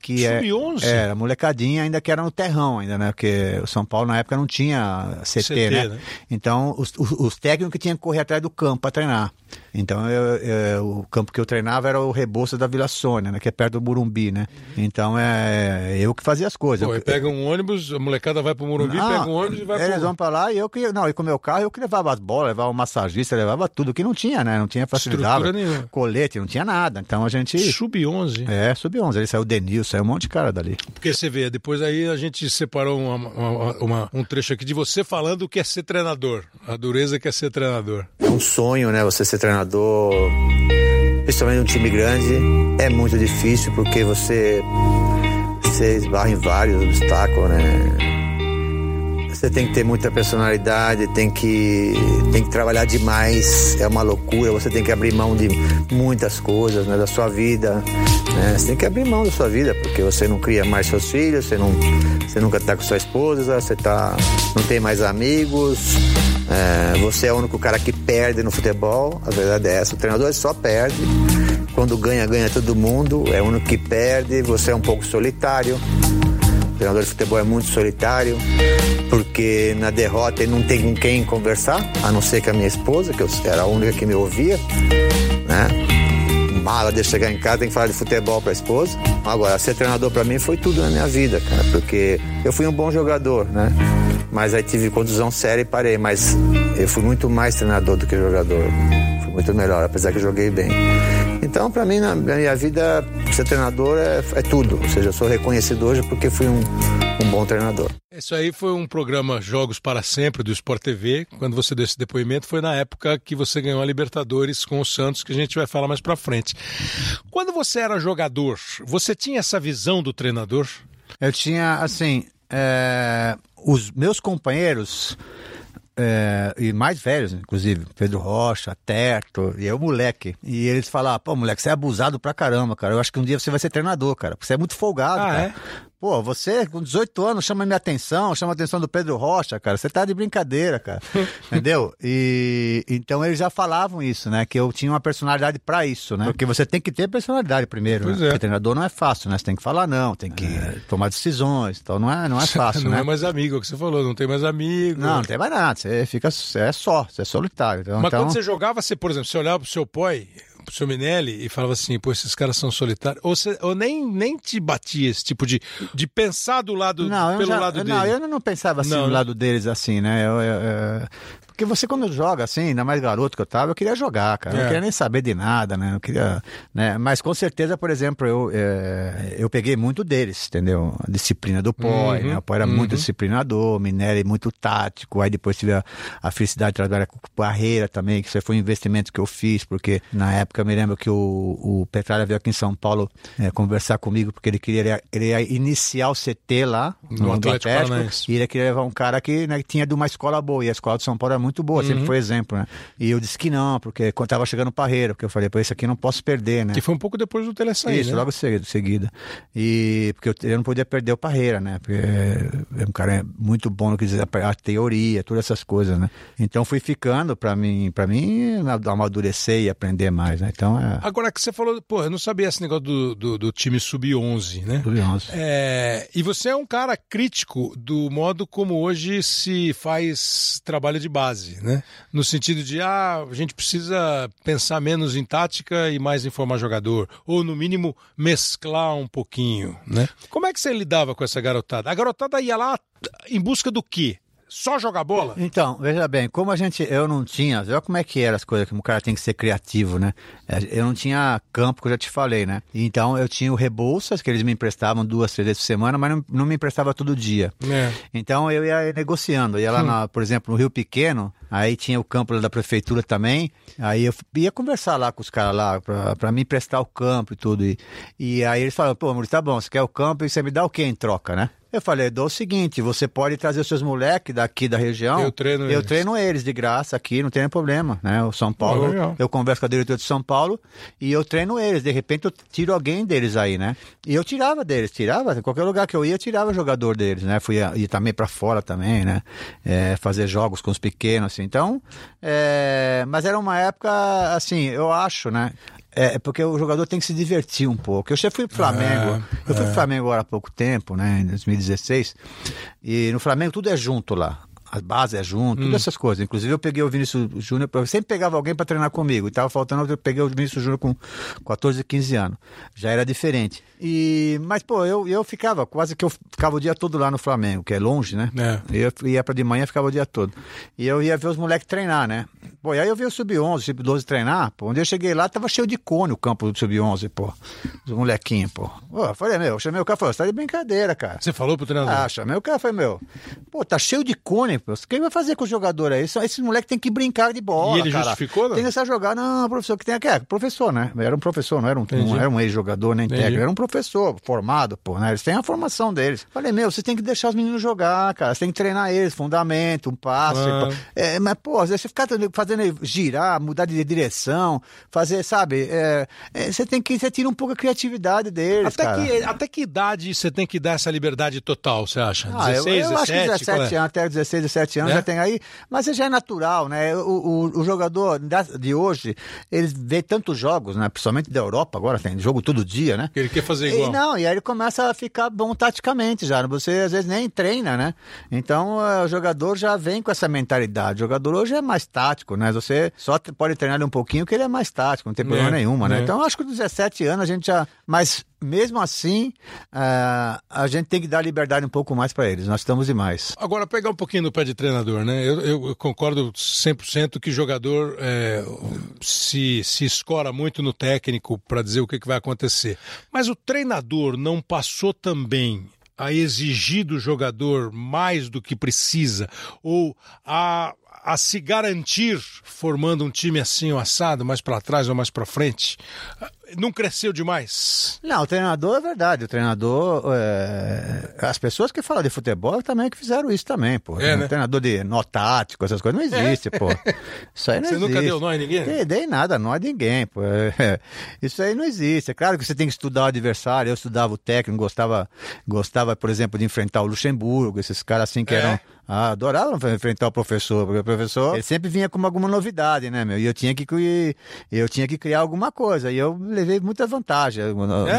[SPEAKER 4] Que é-
[SPEAKER 2] Sub-11?
[SPEAKER 4] Era, molecadinha ainda que era no terrão ainda, né? Porque o São Paulo na época não tinha CT,
[SPEAKER 2] CT,
[SPEAKER 4] né?
[SPEAKER 2] né?
[SPEAKER 4] Então os, os, os técnicos que tinham que correr atrás do campo para treinar. Então eu, eu- o campo que eu treinava era o Rebouças da Vila Sônia, né? Que é perto do Burumbi, né? Então é eu que fazia as coisas.
[SPEAKER 2] Pô,
[SPEAKER 4] Eu-
[SPEAKER 2] pega um ônibus, a molecada vai pro Morumbi,
[SPEAKER 4] não,
[SPEAKER 2] pega um ônibus e vai
[SPEAKER 4] Eles
[SPEAKER 2] pro...
[SPEAKER 4] vão pra lá e eu que. Não, e com o meu carro eu que levava as bolas, levava o massagista, levava tudo, que não tinha, né? Não tinha facilidade. Colete, não tinha nada. Então a gente.
[SPEAKER 2] Sub-11.
[SPEAKER 4] É, sub-11. Aí saiu o Denil, saiu um monte de cara dali.
[SPEAKER 2] Porque você vê, depois aí a gente separou uma- uma- uma- um trecho aqui de você falando o que é ser treinador. A dureza que é ser treinador.
[SPEAKER 4] É um sonho, né? Você ser treinador. principalmente um time grande, é muito difícil porque você, você esbarra em vários obstáculos, né? Você tem que ter muita personalidade, tem que, tem que trabalhar demais, é uma loucura. Você tem que abrir mão de muitas coisas né, da sua vida. Né? Você tem que abrir mão da sua vida, porque você não cria mais seus filhos, você, não, você nunca está com sua esposa, você tá, não tem mais amigos. É, você é o único cara que perde no futebol, a verdade é essa. O treinador só perde. Quando ganha, ganha todo mundo, é o único que perde. Você é um pouco solitário treinador de futebol é muito solitário, porque na derrota ele não tem com quem conversar, a não ser com a minha esposa, que eu era a única que me ouvia, né? Mala de chegar em casa, tem que falar de futebol para a esposa. Agora, ser treinador para mim foi tudo na minha vida, cara, porque eu fui um bom jogador, né? Mas aí tive contusão séria e parei, mas eu fui muito mais treinador do que jogador. Fui muito melhor, apesar que eu joguei bem. Então, para mim, na minha vida, ser treinador é, é, tudo. Ou seja, eu sou reconhecido hoje porque fui um, um bom treinador.
[SPEAKER 2] Isso aí foi um programa Jogos para Sempre do Sport TV. Quando você deu esse depoimento, foi na época que você ganhou a Libertadores com o Santos, que a gente vai falar mais para frente. Quando você era jogador, você tinha essa visão do treinador?
[SPEAKER 4] Eu tinha, assim, é, os meus companheiros é, e mais velhos, inclusive, Pedro Rocha, Terto, e eu, moleque. E eles falavam, pô, moleque, você é abusado pra caramba, cara. Eu acho que um dia você vai ser treinador, cara, porque você é muito folgado, ah, cara. É? Pô, você com 18 anos chama minha atenção, chama a atenção do Pedro Rocha, cara. Você tá de brincadeira, cara. [LAUGHS] Entendeu? E então eles já falavam isso, né? Que eu tinha uma personalidade para isso, né? Porque você tem que ter personalidade primeiro. Pois né? é. Porque treinador não é fácil, né? Você tem que falar não, tem que é. tomar decisões. Então não é, não é [LAUGHS] fácil,
[SPEAKER 2] não
[SPEAKER 4] né?
[SPEAKER 2] é mais amigo, é o que você falou, não tem mais amigo.
[SPEAKER 4] Não, não tem mais nada. Você fica, você é só, você é solitário. Então,
[SPEAKER 2] Mas
[SPEAKER 4] então...
[SPEAKER 2] quando você jogava, você, por exemplo, você olhava pro seu pai, pro seu Minelli e falava assim, pô, esses caras são solitários. Ou, você, ou nem, nem te batia esse tipo de, de pensar do lado,
[SPEAKER 4] não,
[SPEAKER 2] pelo
[SPEAKER 4] já,
[SPEAKER 2] lado
[SPEAKER 4] não,
[SPEAKER 2] dele.
[SPEAKER 4] Não, eu não pensava assim
[SPEAKER 2] não,
[SPEAKER 4] do
[SPEAKER 2] né?
[SPEAKER 4] lado deles assim, né? Eu, eu, eu, porque você quando joga assim, ainda mais garoto que eu tava, eu queria jogar, cara. Eu
[SPEAKER 2] É.
[SPEAKER 4] não queria nem saber de nada, né? Eu queria, né? Mas com certeza, por exemplo, eu, é, eu peguei muito deles, entendeu? A disciplina do Poi,
[SPEAKER 2] Uhum,
[SPEAKER 4] né? O Poi era
[SPEAKER 2] uhum.
[SPEAKER 4] muito disciplinador, o Minelli muito tático, aí depois tive a, a felicidade de trabalhar com Barreira também, que isso foi um investimento que eu fiz, porque na época eu me lembro que o, o Petralha veio aqui em São Paulo é, conversar comigo, porque ele queria ele ia iniciar o CT lá
[SPEAKER 2] No
[SPEAKER 4] no,
[SPEAKER 2] Atlético Paranaense.
[SPEAKER 4] e ele queria levar um cara que, né, que tinha de uma escola boa. E a escola de São Paulo era muito boa,
[SPEAKER 2] Uhum.
[SPEAKER 4] sempre foi exemplo, né? E eu disse que não, porque quando tava chegando o Parreira, porque eu falei, pô, isso aqui eu não posso perder, né?
[SPEAKER 2] Que foi um pouco depois do Telessaí,
[SPEAKER 4] Isso,
[SPEAKER 2] né?
[SPEAKER 4] logo seguida, seguida. E porque eu, eu não podia perder o Parreira, né? Porque é um cara muito bom no que diz a, teoria, todas essas coisas, né? Então fui ficando para mim, para mim amadurecer e aprender mais, né? Então é
[SPEAKER 2] Agora que você falou, pô, eu não sabia esse negócio do, do, do time sub-11, né?
[SPEAKER 4] tudo onze.
[SPEAKER 2] É, e você é um cara crítico do modo como hoje se faz trabalho de base, né? No sentido de, ah, a gente precisa pensar menos em tática e mais em formar jogador. Ou, no mínimo, mesclar um pouquinho, né? Como é que você lidava com essa garotada? A garotada ia lá em busca do quê? Só jogar bola?
[SPEAKER 4] Então, veja bem, como a gente, eu não tinha, olha como é que eram as coisas, que o cara tem que ser criativo, né? É, Eu não tinha campo, que eu já te falei, né? Então eu tinha o Rebouças, que eles me emprestavam duas, três vezes por semana, mas não, não me emprestava todo dia.
[SPEAKER 2] É.
[SPEAKER 4] Então eu ia negociando, eu ia lá, na, por exemplo, no Rio Pequeno, aí tinha o campo lá da prefeitura também, aí eu ia conversar lá com os caras lá, pra, pra me emprestar o campo e tudo. E, e aí eles falaram, pô, Maurício, tá bom, você quer o campo e você me dá o quê em troca, né? Eu falei, eu dou o seguinte, você pode trazer os seus moleques daqui da região.
[SPEAKER 2] Eu treino
[SPEAKER 4] Eu
[SPEAKER 2] eles."
[SPEAKER 4] treino eles de graça aqui, não tem problema, né? O São Paulo,
[SPEAKER 2] legal.
[SPEAKER 4] eu converso com a diretora de São Paulo e eu treino eles. De repente eu tiro alguém deles aí, né? E eu tirava deles, tirava. Em qualquer lugar que eu ia, eu tirava jogador deles, né? Fui ir também para fora também, né? É, fazer jogos com os pequenos, assim. Então, é, mas era uma época, assim, eu acho, né? É porque o jogador tem que se divertir um pouco. Eu já fui pro Flamengo. eu fui pro Flamengo agora há pouco tempo, né? Em 2016. E no Flamengo tudo é junto lá. A base é junto, todas essas coisas. Inclusive, eu peguei o Vinícius Júnior, eu sempre pegava alguém para treinar comigo. E tava faltando, eu peguei o Vinícius Júnior com 14, 15 anos. Já era diferente. E, mas, pô, eu, eu ficava, quase que eu ficava o dia todo lá no Flamengo, que é longe, né?
[SPEAKER 2] É.
[SPEAKER 4] Eu ia para de manhã ficava o dia todo. E eu ia ver os moleques treinar, né? Pô, e aí eu vi o Sub-11, Sub-12 treinar, pô. Onde eu cheguei lá, tava cheio de cone o campo do Sub-11, pô. Os molequinhos, pô. Pô, eu falei, meu, eu chamei o cara e falei, você tá de brincadeira, cara.
[SPEAKER 2] Você falou pro treinador?
[SPEAKER 4] Ah, chamei o cara falei, meu, pô, tá cheio de cone, pô. O que vai fazer com os jogadores aí? Esses moleques têm que brincar de bola,
[SPEAKER 2] E ele
[SPEAKER 4] cara.
[SPEAKER 2] justificou, não?
[SPEAKER 4] Tem que essa jogar. Não, professor, que tem aqui. É, professor, né? Era um professor, não era um,
[SPEAKER 2] Entendi.
[SPEAKER 4] não era um ex-jogador, nem
[SPEAKER 2] Entendi.
[SPEAKER 4] técnico. Era um professor formado, pô, né? Eles têm a formação deles. Falei, meu, você tem que deixar os meninos jogar, cara. Você tem que treinar eles, fundamento, um passe. Pô. É, mas, pô, você ficar fazendo ele girar, mudar de direção, fazer, sabe? é, é, você tem que. Você tira um pouco a criatividade deles.
[SPEAKER 2] Até
[SPEAKER 4] cara.
[SPEAKER 2] que, até que idade você tem que dar essa liberdade total, você acha?
[SPEAKER 4] Ah, eu-
[SPEAKER 2] 16,
[SPEAKER 4] eu, acho que
[SPEAKER 2] 17?
[SPEAKER 4] 17
[SPEAKER 2] qual é?
[SPEAKER 4] anos, até 16, 17 anos
[SPEAKER 2] É?
[SPEAKER 4] já tem aí, mas isso já é natural, né? O, o, o jogador de hoje, ele vê tantos jogos, né? Principalmente da Europa agora, tem jogo todo dia, né?
[SPEAKER 2] Ele quer fazer
[SPEAKER 4] E,
[SPEAKER 2] igual.
[SPEAKER 4] não, e aí ele começa a ficar bom taticamente já. Você às vezes nem treina, né? Então eh, o jogador já vem com essa mentalidade. O jogador hoje é mais tático, né? Você só pode treinar ele um pouquinho que ele é mais tático, não tem problema
[SPEAKER 2] É,
[SPEAKER 4] nenhuma, né?
[SPEAKER 2] é.
[SPEAKER 4] Então acho que com 17 anos a gente já. Mas mesmo assim, ah, a gente tem que dar liberdade um pouco mais para eles. Nós estamos demais.
[SPEAKER 2] Agora, pegar um pouquinho no pé de treinador, né? Eu, eu- concordo 100% que jogador é, se, se escora muito no técnico para dizer o que, que vai acontecer. Mas o treinador não passou também a exigir do jogador mais do que precisa ou a, a se garantir formando um time assim ou assado, mais para trás ou mais para frente? Não cresceu demais?
[SPEAKER 4] Não, o treinador é verdade. O treinador. é, As pessoas que falam de futebol também que fizeram isso também, pô.
[SPEAKER 2] É, né?
[SPEAKER 4] Treinador de nó tático, essas coisas não existe, pô. Isso aí não
[SPEAKER 2] Você
[SPEAKER 4] existe.
[SPEAKER 2] nunca deu nó em ninguém?
[SPEAKER 4] Dei, dei nada, nó em ninguém, pô. É, Isso aí não existe. É claro que você tem que estudar o adversário. Eu estudava o técnico, gostava, gostava, por exemplo, de enfrentar o Luxemburgo, esses caras assim que
[SPEAKER 2] É?
[SPEAKER 4] eram. Ah, adoravam enfrentar o professor, porque o professor ele sempre vinha com alguma novidade, né, meu? E eu tinha que eu tinha que criar alguma coisa. E eu levei muita vantagem.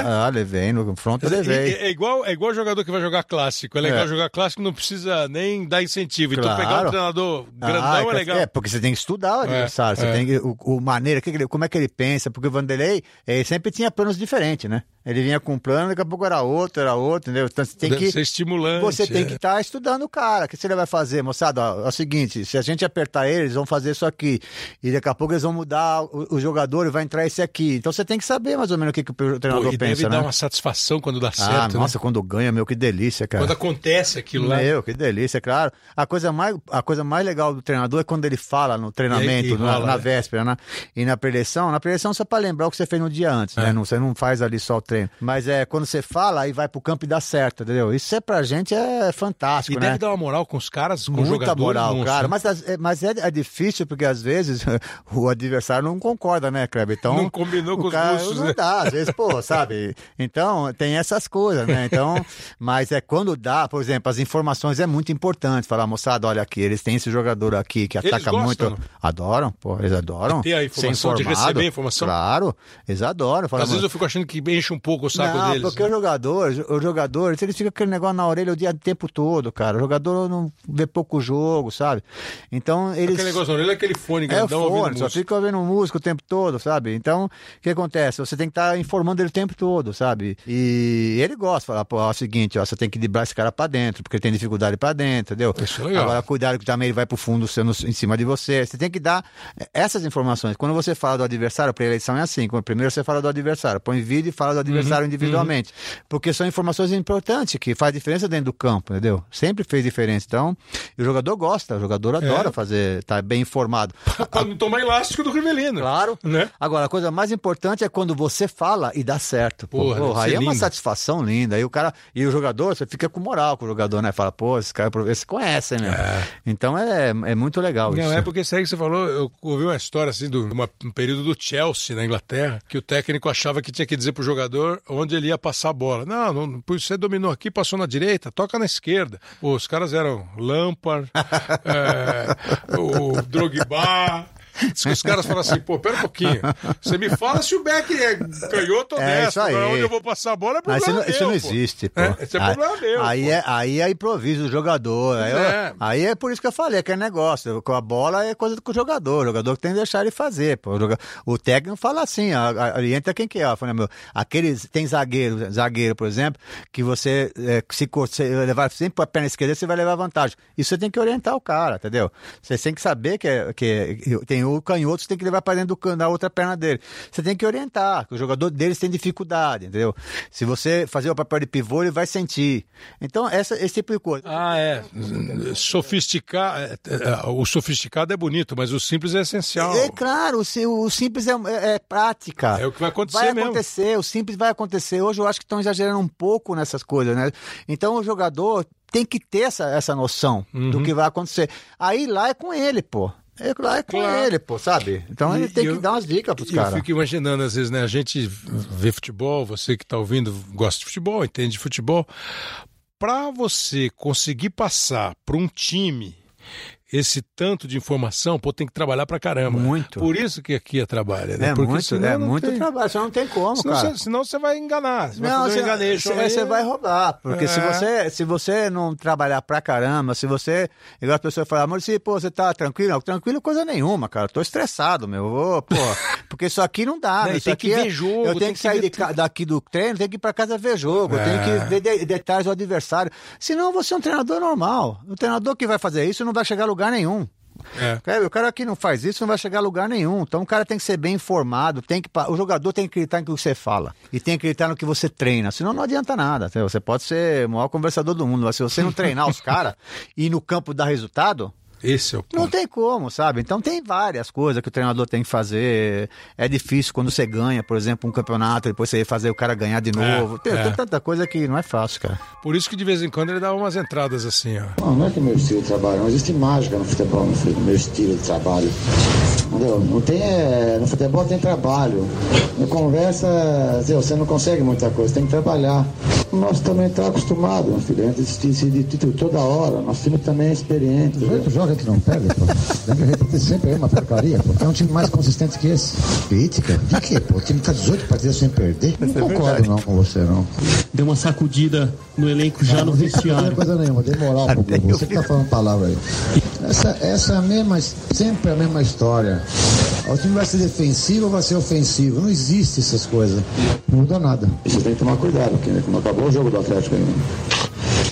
[SPEAKER 4] Ah, levei, no confronto eu levei.
[SPEAKER 2] É, é igual, é igual jogador que vai jogar clássico. É legal
[SPEAKER 4] É.
[SPEAKER 2] jogar clássico, não precisa nem dar incentivo. Então
[SPEAKER 4] Claro.
[SPEAKER 2] pegar um treinador grandão
[SPEAKER 4] Ah,
[SPEAKER 2] é legal.
[SPEAKER 4] É, porque você tem que estudar o adversário, você
[SPEAKER 2] é.
[SPEAKER 4] tem que, o, o maneira, que que ele- como é que ele pensa, porque o Vanderlei ele sempre tinha planos diferentes, né? Ele vinha com um plano, daqui a pouco era outro, era outro, entendeu? Então você tem
[SPEAKER 2] Deve
[SPEAKER 4] que.
[SPEAKER 2] ser estimulante.
[SPEAKER 4] Você tem
[SPEAKER 2] é.
[SPEAKER 4] que estar estudando o cara. O que você vai fazer, moçada? Ó, é o seguinte: se a gente apertar eles, eles vão fazer isso aqui. E daqui a pouco eles vão mudar o, o jogador e vai entrar esse aqui. Então você tem que saber mais ou menos o que, que o
[SPEAKER 2] Pô,
[SPEAKER 4] treinador
[SPEAKER 2] e
[SPEAKER 4] pensa,
[SPEAKER 2] deve
[SPEAKER 4] né?
[SPEAKER 2] dar uma satisfação quando dá
[SPEAKER 4] Ah,
[SPEAKER 2] certo.
[SPEAKER 4] nossa,
[SPEAKER 2] né?
[SPEAKER 4] quando ganha, meu, que delícia, cara.
[SPEAKER 2] Quando acontece aquilo lá.
[SPEAKER 4] Meu, que delícia, claro. A coisa mais, a coisa mais legal do treinador é quando ele fala no treinamento,
[SPEAKER 2] aí,
[SPEAKER 4] na, na
[SPEAKER 2] né?
[SPEAKER 4] véspera, né? E na preleção, na preleção só para lembrar o que você fez no dia antes,
[SPEAKER 2] É.
[SPEAKER 4] né? Não, você não faz ali só o treino. Mas é quando você fala, aí vai pro campo e dá certo, entendeu? Isso é pra gente é fantástico,
[SPEAKER 2] E
[SPEAKER 4] né?
[SPEAKER 2] deve dar uma moral com os caras, com
[SPEAKER 4] Muita
[SPEAKER 2] jogadores.
[SPEAKER 4] moral,
[SPEAKER 2] monstro,
[SPEAKER 4] cara.
[SPEAKER 2] né?
[SPEAKER 4] Mas, as- é- mas é, é difícil porque às vezes [LAUGHS] o adversário não concorda, né, Kleber? Então,
[SPEAKER 2] Não combinou com os
[SPEAKER 4] cara,
[SPEAKER 2] gostos,
[SPEAKER 4] Não
[SPEAKER 2] né?
[SPEAKER 4] dá, às vezes, pô, [LAUGHS] sabe? Então, tem essas coisas, né? Então, [LAUGHS] mas é quando dá, por exemplo, as informações é muito importante. Falar, moçada, olha aqui, eles têm esse jogador aqui que
[SPEAKER 2] Eles
[SPEAKER 4] ataca
[SPEAKER 2] gostam,
[SPEAKER 4] muito.
[SPEAKER 2] não?
[SPEAKER 4] Adoram, pô, eles adoram.
[SPEAKER 2] ter a informação, de receber a informação?
[SPEAKER 4] Claro, eles adoram. Fala,
[SPEAKER 2] Às vezes eu fico achando que enche um pouco o saco
[SPEAKER 4] não,
[SPEAKER 2] deles.
[SPEAKER 4] porque o jogador, o jogador, eles ficam com aquele negócio na orelha o dia o tempo todo, cara. O jogador não vê pouco jogo, sabe? Então eles.
[SPEAKER 2] Aquele negócio na orelha é aquele fone
[SPEAKER 4] É o
[SPEAKER 2] grandão ouvindo
[SPEAKER 4] fone, só
[SPEAKER 2] música.
[SPEAKER 4] fica ouvindo música o tempo todo, sabe? Então, o que acontece? Você tem que estar informando ele o tempo todo, sabe? E ele gosta, falar, pô, é o seguinte, ó, você tem que driblar esse cara pra dentro, porque ele tem dificuldade pra dentro, entendeu?
[SPEAKER 2] Isso é legal.
[SPEAKER 4] Agora, cuidado que também ele vai pro fundo sendo em cima de você. Você tem que dar essas informações. Quando você fala do adversário, pra eleição é assim. Quando Primeiro você fala do adversário, põe vídeo e fala do
[SPEAKER 2] Uhum,
[SPEAKER 4] adversário individualmente. Porque são informações importantes que faz diferença dentro do campo, entendeu? Sempre fez diferença. Então, o jogador gosta, o jogador adora
[SPEAKER 2] É.
[SPEAKER 4] fazer, estar bem informado. [LAUGHS]
[SPEAKER 2] Pra não tomar elástico do Rivelino.
[SPEAKER 4] Claro.
[SPEAKER 2] Né?
[SPEAKER 4] Agora, a coisa mais importante é quando você fala e dá certo.
[SPEAKER 2] Porra,
[SPEAKER 4] Porra, aí é uma satisfação linda. Aí o cara. E o jogador, você fica com moral com o jogador, né? Fala, pô, esse cara eles conhecem, né? Então é, é muito legal
[SPEAKER 2] Não,
[SPEAKER 4] isso.
[SPEAKER 2] é porque isso aí que você falou, eu ouvi uma história assim, de um período do Chelsea na Inglaterra, que o técnico achava que tinha que dizer pro jogador onde ele ia passar a bola. Não, não você dominou aqui, passou na direita, toca na esquerda. Os caras eram Lampard, [LAUGHS] é, o Drogba. Que os caras falam assim, pô, pera um pouquinho. Você me fala se o Beck é canhoto ou
[SPEAKER 4] É
[SPEAKER 2] destro.
[SPEAKER 4] isso.
[SPEAKER 2] Agora, onde eu vou passar a bola é
[SPEAKER 4] Mas isso
[SPEAKER 2] problema
[SPEAKER 4] não, isso
[SPEAKER 2] meu,
[SPEAKER 4] não
[SPEAKER 2] pô.
[SPEAKER 4] existe, pô.
[SPEAKER 2] É, esse é
[SPEAKER 4] aí,
[SPEAKER 2] problema meu.
[SPEAKER 4] Aí
[SPEAKER 2] pô.
[SPEAKER 4] é, aí é improviso do jogador. Aí,
[SPEAKER 2] Pois
[SPEAKER 4] eu-
[SPEAKER 2] é.
[SPEAKER 4] aí é por isso que eu falei, que é negócio. Com a bola é coisa do jogador. O jogador que tem que deixar ele fazer. Pô. O, técnico fala assim, a- a- orienta quem que é. Fala, meu, aqueles, tem zagueiro, zagueiro, por exemplo, que você, é, se se levar sempre a perna esquerda, você vai levar vantagem. Isso você tem que orientar o cara, entendeu? Você tem que saber que, é- que é- tem o canhoto você tem que levar para dentro do, da outra perna dele. Você tem que orientar, que o jogador deles tem dificuldade, entendeu? Se você fazer o papel de pivô, ele vai sentir. Então, essa, esse tipo de coisa.
[SPEAKER 2] Ah, é. Sofisticar, é, é, o sofisticado é bonito, mas o simples é essencial.
[SPEAKER 4] É, claro, o, o simples é, é, é, prática.
[SPEAKER 2] É o que vai acontecer
[SPEAKER 4] vai
[SPEAKER 2] mesmo.
[SPEAKER 4] acontecer, o simples vai acontecer. Hoje eu acho que estão exagerando um pouco nessas coisas, né? Então o jogador tem que ter essa, essa noção uhum. do que vai acontecer. Aí lá é com ele, pô. É, lá é com claro. ele, pô, sabe? Então ele tem que dar umas dicas pros caras.
[SPEAKER 2] Eu fico imaginando, às vezes, né? A gente vê futebol, você que tá ouvindo gosta de futebol, entende de futebol. Para você conseguir passar para um time esse tanto de informação, pô, tem que trabalhar pra caramba.
[SPEAKER 4] Muito.
[SPEAKER 2] Por isso que aqui é trabalho, né?
[SPEAKER 4] É
[SPEAKER 2] Porque
[SPEAKER 4] muito, é muito tem... trabalho, você não tem como,
[SPEAKER 2] senão
[SPEAKER 4] cara.
[SPEAKER 2] Você, senão você vai enganar, você
[SPEAKER 4] não,
[SPEAKER 2] vai
[SPEAKER 4] você, um você, você vai roubar, porque é. se, você, se você não trabalhar pra caramba, se você, igual as pessoas falam, Maurício, pô, você tá tranquilo? Não, tranquilo coisa nenhuma, cara, tô estressado, meu, Vou, pô, [LAUGHS] porque isso aqui não dá,
[SPEAKER 2] não, tem que
[SPEAKER 4] é,
[SPEAKER 2] ver jogo,
[SPEAKER 4] eu tenho que sair de, daqui do treino, tenho que ir pra casa ver jogo, é. tenho que ver de, detalhes do adversário, senão você é um treinador normal, o treinador que vai fazer isso não vai chegar a lugar nenhum. É. O cara que não faz isso não vai chegar a lugar nenhum. Então o cara tem que ser bem informado, tem que, o jogador tem que acreditar no que você fala e tem que acreditar no que você treina. Senão não adianta nada. Você pode ser o maior conversador do mundo, mas se você não treinar os [LAUGHS] caras e no campo dar resultado,
[SPEAKER 2] esse é o ponto.
[SPEAKER 4] Não tem como, sabe? Então tem várias coisas que o treinador tem que fazer. É difícil quando você ganha, por exemplo, um campeonato, depois você fazer o cara ganhar de é, novo. É, tem, é. tem, tanta coisa que não é fácil, cara.
[SPEAKER 2] Por isso que de vez em quando ele dá umas entradas assim, ó.
[SPEAKER 1] Não, não é que é meu estilo de trabalho, não existe mágica no futebol, no meu estilo de trabalho. Entendeu? Não tem, é, no futebol tem trabalho. Na conversa, você não consegue muita coisa, tem que trabalhar. Nós também estamos tá acostumados, meu filho. A gente de título toda hora. Nosso time também é experiente. O
[SPEAKER 5] joga que não pega, pô. Tem que repetir sempre é uma porcaria, pô. É um time mais consistente que esse. Crítica? De quê, pô? O time tá 18 partidas sem perder. Não é concordo não com você, não.
[SPEAKER 6] Deu uma sacudida no elenco já não, no vestiário. Não
[SPEAKER 5] é coisa nenhuma, dei moral pro Você que tá falando palavra aí. Essa, essa é a mesma, sempre a mesma história. O time vai ser defensivo ou vai ser ofensivo? Não existe essas coisas. Não muda nada.
[SPEAKER 1] Você tem que tomar cuidado, porque né, como acabou o jogo do Atlético ainda.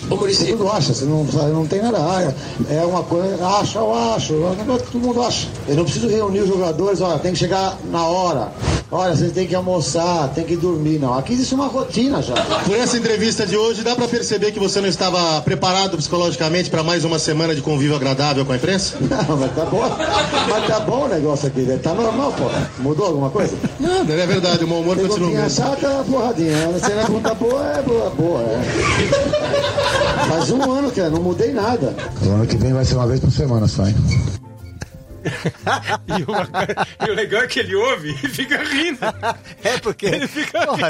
[SPEAKER 1] Ô, Maurício, todo mundo acha, você não, não tem nada. Ah, é uma coisa, acha, eu acho, é um negócio que todo mundo acha. Eu não preciso reunir os jogadores, olha, tem que chegar na hora. Olha, você tem que almoçar, tem que dormir. Não, aqui existe uma rotina já.
[SPEAKER 7] Por essa entrevista de hoje, dá para perceber que você não estava preparado psicologicamente para mais uma semana de convívio agradável com a imprensa? [LAUGHS]
[SPEAKER 1] Não, mas tá bom. Mas tá bom o negócio aqui, né? tá normal, pô. Mudou alguma coisa?
[SPEAKER 7] Nada, é verdade, o mau humor continua.
[SPEAKER 1] Perguntinha chata, porradinha. Se a pergunta boa, é boa, boa, é. Faz um ano, que não mudei nada.
[SPEAKER 5] O ano que vem vai ser uma vez por semana só, hein? [LAUGHS]
[SPEAKER 2] e, uma, e, o legal é que ele ouve e fica rindo. [LAUGHS]
[SPEAKER 4] É porque. Ele fica porra,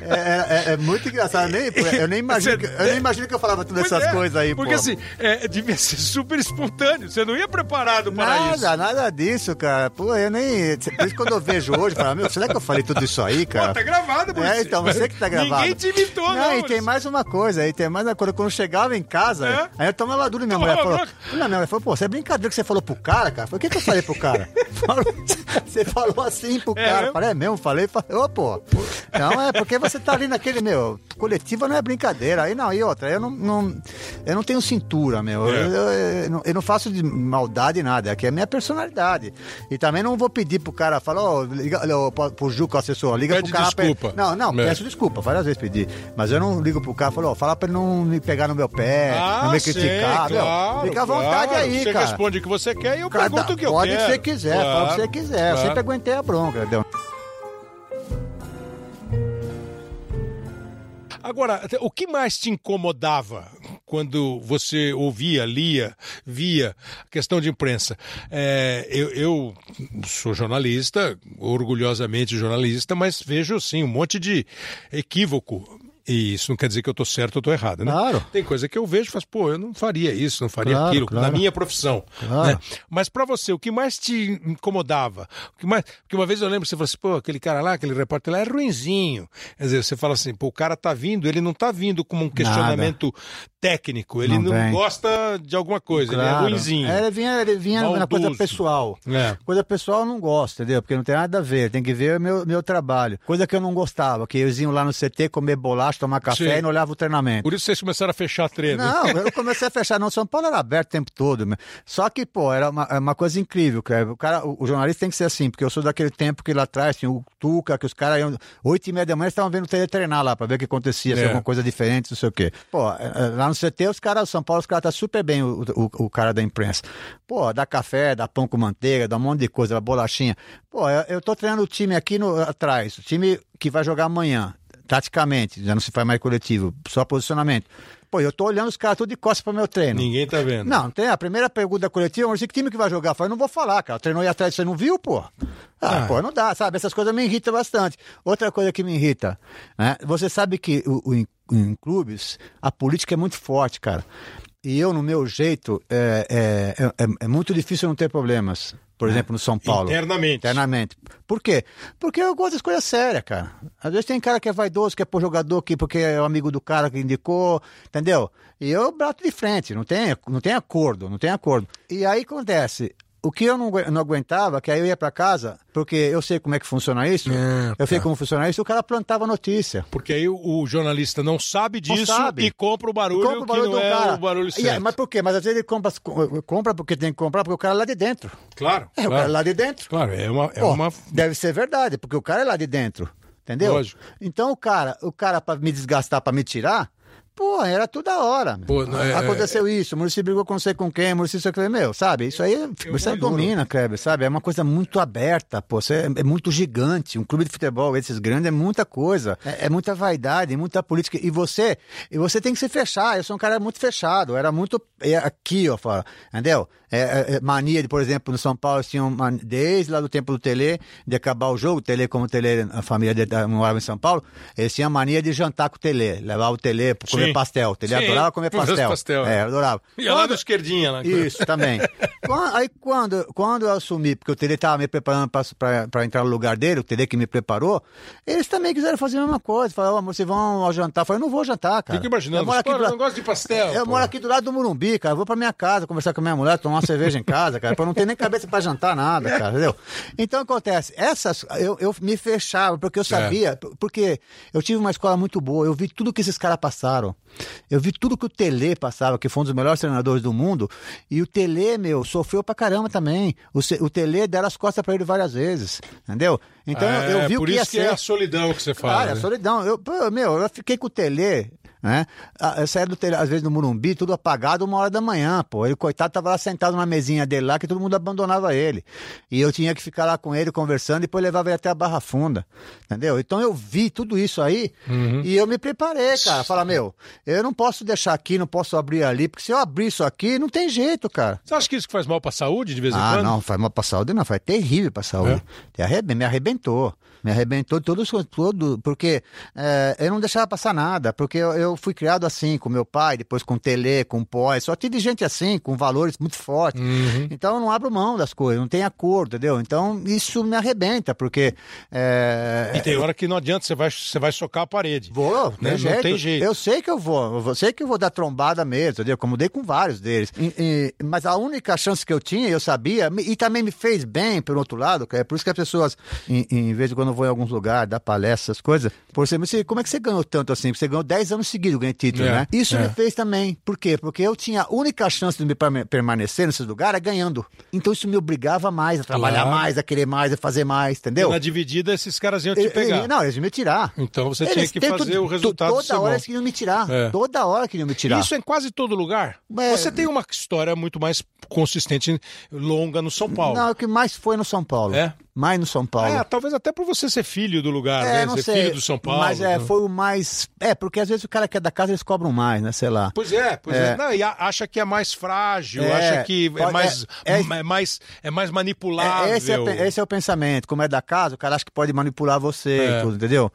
[SPEAKER 4] é, é, é, muito engraçado. Nem, [LAUGHS] eu, nem imagino que, eu nem imagino que eu falava todas essas é, coisas aí.
[SPEAKER 2] Porque assim, é, devia ser super espontâneo. Você não ia preparado para
[SPEAKER 4] nada,
[SPEAKER 2] isso.
[SPEAKER 4] Nada, nada disso, cara. Pô, eu nem. Por isso quando eu vejo hoje, eu falo, meu, será que eu falei tudo isso aí, cara? Pô,
[SPEAKER 2] tá gravado, por
[SPEAKER 4] É, então, você que tá gravado.
[SPEAKER 2] Ninguém te imitou, não.
[SPEAKER 4] Não, e tem mais uma coisa aí, tem mais uma coisa. Quando eu chegava em casa, é? aí eu tomava duro e minha mulher falou. Não, minha mulher falou, pô, você é brincadeira que você falou pro cara, cara. Foi o que, que eu falei pro cara? [LAUGHS] você falou assim pro é cara. Eu falei, é mesmo? Falei, falei, ô, pô. Não, é porque você tá ali naquele, meu, coletiva não é brincadeira. Aí não, e outra, eu não, não eu não tenho cintura, meu. É. Eu, eu, eu, não faço de maldade nada. Aqui é a minha personalidade. E também não vou pedir pro cara, falar, ó, oh, liga pro Juca, assessor, liga
[SPEAKER 2] Pede
[SPEAKER 4] pro cara.
[SPEAKER 2] Desculpa.
[SPEAKER 4] Não, não, é. peço desculpa, várias vezes pedi. Mas eu não ligo pro cara, falou, oh, fala pra ele não me pegar no meu pé,
[SPEAKER 2] ah,
[SPEAKER 4] não me criticar.
[SPEAKER 2] Sim, claro,
[SPEAKER 4] meu, fica à vontade
[SPEAKER 2] claro.
[SPEAKER 4] aí,
[SPEAKER 2] você
[SPEAKER 4] cara.
[SPEAKER 2] Você responde o que você quer e eu
[SPEAKER 4] Cada,
[SPEAKER 2] pergunto o que eu
[SPEAKER 4] pode
[SPEAKER 2] quero.
[SPEAKER 4] Pode que você quiser, claro, fala o que você quiser. Claro. Eu sempre aguentei a bronca, entendeu?
[SPEAKER 2] Agora, o que mais te incomodava quando você ouvia, lia, via a questão de imprensa? É, eu, eu, sou jornalista, orgulhosamente jornalista, mas vejo sim um monte de equívoco e isso não quer dizer que eu estou certo ou estou errado, né?
[SPEAKER 4] Claro.
[SPEAKER 2] Tem coisa que eu vejo e falo, pô, eu não faria isso, não faria
[SPEAKER 4] claro,
[SPEAKER 2] aquilo,
[SPEAKER 4] claro.
[SPEAKER 2] na minha profissão.
[SPEAKER 4] Claro.
[SPEAKER 2] Né? Mas para você, o que mais te incomodava? O que mais... Porque uma vez eu lembro você falou assim, pô, aquele cara lá, aquele repórter lá é ruinzinho. Quer dizer, você fala assim, pô, o cara tá vindo, ele não tá vindo como um questionamento técnico, ele
[SPEAKER 4] Não
[SPEAKER 2] não, gosta de alguma coisa, ele é
[SPEAKER 4] Claro.
[SPEAKER 2] ruinzinho.
[SPEAKER 4] É, ele vinha, ele vinha na coisa pessoal.
[SPEAKER 2] É.
[SPEAKER 4] Coisa pessoal eu não gosto, entendeu? Porque não tem nada a ver, tem que ver o meu, meu trabalho. Coisa que eu não gostava, que eles iam lá no CT comer bolacha, tomar café
[SPEAKER 2] Sim.
[SPEAKER 4] e não olhavam o treinamento.
[SPEAKER 2] Por isso vocês começaram a fechar treino.
[SPEAKER 4] Não, eu não comecei a fechar, não. São Paulo era aberto o tempo todo. meu. Só que, pô, era uma, é uma coisa incrível, cara. O, cara, o, o jornalista tem que ser assim, porque eu sou daquele tempo que lá atrás tinha o Tuca, que os caras iam. Oito e meia da manhã estavam vendo o treinar lá pra ver o que acontecia, se
[SPEAKER 2] É.
[SPEAKER 4] alguma coisa diferente, não sei o quê. Pô, é, é, lá no CT, os caras, São Paulo, os caras tá super bem, o, o, o cara da imprensa. Pô, dá café, dá pão com manteiga, dá um monte de coisa, dá bolachinha. Pô, eu, eu tô treinando o time aqui no, atrás, o time que vai jogar amanhã, taticamente, já não se faz mais coletivo, só posicionamento. Pô, eu tô olhando os caras tudo de costas pro meu treino.
[SPEAKER 2] Ninguém tá vendo.
[SPEAKER 4] Não, tem. A primeira pergunta coletiva, mas que time que vai jogar? Eu falei, não vou falar, cara. Treinou aí atrás, você não viu, pô? Ah,
[SPEAKER 2] Ah.
[SPEAKER 4] pô, não dá, sabe? Essas coisas me irritam bastante. Outra coisa que me irrita, né? Você sabe que o, o- em, clubes, a política é muito forte, cara. E eu, no meu jeito, é, é, é, é muito difícil não ter problemas. Por exemplo, no São Paulo.
[SPEAKER 2] Internamente.
[SPEAKER 4] Internamente. Por quê? Porque eu gosto das coisas sérias, cara. Às vezes tem cara que é vaidoso, que é por jogador, que, porque é o amigo do cara que indicou, entendeu? E eu bato de frente, não tem, não tem acordo, não tem acordo. E aí acontece. O que eu não, não aguentava, que aí eu ia pra casa, porque eu sei como é que funciona isso,
[SPEAKER 2] Ah,
[SPEAKER 4] eu sei
[SPEAKER 2] tá.
[SPEAKER 4] como funciona isso, o cara plantava notícia.
[SPEAKER 2] Porque aí o, o jornalista não sabe
[SPEAKER 4] Não
[SPEAKER 2] disso
[SPEAKER 4] sabe.
[SPEAKER 2] e compra o barulho,
[SPEAKER 4] Compra o barulho
[SPEAKER 2] que não
[SPEAKER 4] do
[SPEAKER 2] é
[SPEAKER 4] cara.
[SPEAKER 2] o barulho certo.
[SPEAKER 4] mas por quê? Mas às vezes ele compra, compra porque tem que comprar, porque o cara é lá de dentro.
[SPEAKER 2] Claro,
[SPEAKER 4] É, o cara é
[SPEAKER 2] claro.
[SPEAKER 4] lá de dentro.
[SPEAKER 2] Claro, é uma... É
[SPEAKER 4] Pô,
[SPEAKER 2] uma...
[SPEAKER 4] Deve ser verdade, porque o cara é lá de dentro. Entendeu?
[SPEAKER 2] Lógico.
[SPEAKER 4] Então o cara, o cara para me desgastar, para me tirar, pô, era toda hora.
[SPEAKER 2] Pô, não, é-
[SPEAKER 4] Aconteceu isso, o Muricy brigou com não sei com quem, o Muricy sei o meu, sabe? Isso aí, você
[SPEAKER 2] duro.
[SPEAKER 4] domina, Kleber, sabe? É uma coisa muito aberta, pô, você é, é muito gigante. Um clube de futebol, esses grandes, é muita coisa. É, é muita vaidade, muita política. E você, e você tem que se fechar. Eu sou um cara muito fechado, era muito é, aqui, ó, fala, entendeu? É, é, é, mania de, por exemplo, no São Paulo, eles tinham uma- desde lá do tempo do Tele, de acabar o jogo, o Tele, como o Tele, a família morava em São Paulo, eles tinham a mania de jantar com o Tele, levar o Tele comer
[SPEAKER 2] Sim.
[SPEAKER 4] pastel. O Tele
[SPEAKER 2] Sim,
[SPEAKER 4] adorava comer pastel.
[SPEAKER 2] pastel.
[SPEAKER 4] É, adorava.
[SPEAKER 2] Lá
[SPEAKER 4] Quando-
[SPEAKER 2] no esquerdinha. Lá.
[SPEAKER 4] isso, também. [LAUGHS] Aí quando, quando eu assumi, porque o Tele estava me preparando para entrar no lugar dele, o Tele que me preparou, eles também quiseram fazer a mesma coisa. Falaram, "Ó, vocês vão ao jantar. Eu falei, não vou jantar, cara.
[SPEAKER 2] Fica imaginando,
[SPEAKER 4] Eu moro aqui
[SPEAKER 2] "Pô,
[SPEAKER 4] do
[SPEAKER 2] eu não gosto de pastel.
[SPEAKER 4] eu
[SPEAKER 2] pô."
[SPEAKER 4] moro aqui do lado do Morumbi, cara. Eu vou pra minha casa conversar com a minha mulher, tomar uma cerveja em casa, cara. Pra não ter nem cabeça pra jantar nada, cara, entendeu? Então acontece, essas. Eu, eu me fechava, porque eu sabia. Porque eu tive uma escola muito boa, eu vi tudo que esses caras passaram. Eu vi tudo que o Tele passava, que foi um dos melhores treinadores do mundo. E o Tele, meu, sofreu pra caramba também. O, o Tele deram as costas pra ele várias vezes, entendeu? Então eu-
[SPEAKER 2] É,
[SPEAKER 4] eu vi o
[SPEAKER 2] por
[SPEAKER 4] que ia
[SPEAKER 2] isso que
[SPEAKER 4] ser.
[SPEAKER 2] é a solidão que você fala.
[SPEAKER 4] Cara,
[SPEAKER 2] né?
[SPEAKER 4] solidão. Eu, pô, meu, eu fiquei com o Tele, né? Ah, Eu saía do Tele, às vezes, no Morumbi, tudo apagado, uma hora da manhã, pô. Ele, coitado, tava lá sentado na mesinha dele lá, que todo mundo abandonava ele. E eu tinha que ficar lá com ele, conversando, e depois levava ele até a Barra Funda, entendeu? Então eu vi tudo isso aí,
[SPEAKER 2] Uhum.
[SPEAKER 4] e eu me preparei, cara. Falar, meu, eu não posso deixar aqui, não posso abrir ali, porque se eu abrir isso aqui, não tem jeito, cara.
[SPEAKER 2] Você acha que isso faz mal pra saúde de vez em
[SPEAKER 4] Ah,
[SPEAKER 2] quando?
[SPEAKER 4] não, faz mal pra saúde, não, faz terrível pra saúde. Arrebe- Me arrebentou. Me arrebentou todo, todo porque é, eu não deixava passar nada, porque eu, eu fui criado assim, com meu pai, depois com tele, com pós, só tive gente assim, com valores muito fortes. Então eu não abro mão das coisas, não tem acordo, entendeu? Então isso me arrebenta, porque. é,
[SPEAKER 2] E tem hora que não adianta, você vai, você vai socar a parede.
[SPEAKER 4] Vou,
[SPEAKER 2] Né?
[SPEAKER 4] tem
[SPEAKER 2] Não tem jeito.
[SPEAKER 4] Eu sei que eu vou, eu sei que eu vou dar trombada mesmo, entendeu? Como dei com vários deles. E- e- mas a única chance que eu tinha, eu sabia, e também me fez bem, pelo outro lado, é por isso que as pessoas, em, em vez de quando eu vou em alguns lugares, dar palestras, essas coisas, por exemplo, você, como é que você ganhou tanto assim? Você ganhou 10 anos seguidos, ganhei título,
[SPEAKER 2] É,
[SPEAKER 4] né? Isso
[SPEAKER 2] é.
[SPEAKER 4] me fez também. Por quê? Porque eu tinha a única chance de me perma- permanecer nesses lugares é ganhando. Então isso me obrigava mais a trabalhar
[SPEAKER 2] Claro.
[SPEAKER 4] mais, a querer mais, a fazer mais,
[SPEAKER 2] E
[SPEAKER 4] entendeu?
[SPEAKER 2] na dividida, esses caras iam te pegar.
[SPEAKER 4] não, eles iam me tirar.
[SPEAKER 2] Então você
[SPEAKER 4] Eles
[SPEAKER 2] tinha que fazer o resultado
[SPEAKER 4] Toda hora
[SPEAKER 2] bom.
[SPEAKER 4] eles queriam me tirar.
[SPEAKER 2] É.
[SPEAKER 4] Toda hora queriam me tirar.
[SPEAKER 2] Isso é em quase todo lugar.
[SPEAKER 4] É.
[SPEAKER 2] Você tem uma história muito mais consistente, longa no São Paulo.
[SPEAKER 4] Não, o que mais foi no São Paulo.
[SPEAKER 2] É?
[SPEAKER 4] Mais no São Paulo.
[SPEAKER 2] É, talvez até por você ser filho do lugar,
[SPEAKER 4] É,
[SPEAKER 2] né?
[SPEAKER 4] não
[SPEAKER 2] Ser
[SPEAKER 4] sei.
[SPEAKER 2] filho do São Paulo.
[SPEAKER 4] Mas é,
[SPEAKER 2] né?
[SPEAKER 4] foi o mais. É, porque às vezes o cara que é da casa eles cobram mais, né? Sei lá.
[SPEAKER 2] Pois é, pois é.
[SPEAKER 4] É.
[SPEAKER 2] Não, e acha que é mais frágil,
[SPEAKER 4] É,
[SPEAKER 2] acha que é mais,
[SPEAKER 4] é-
[SPEAKER 2] é, mais, é mais manipulável.
[SPEAKER 4] É, esse, é, esse é o pensamento. Como é da casa, o cara acha que pode manipular você
[SPEAKER 2] É.
[SPEAKER 4] e tudo, entendeu?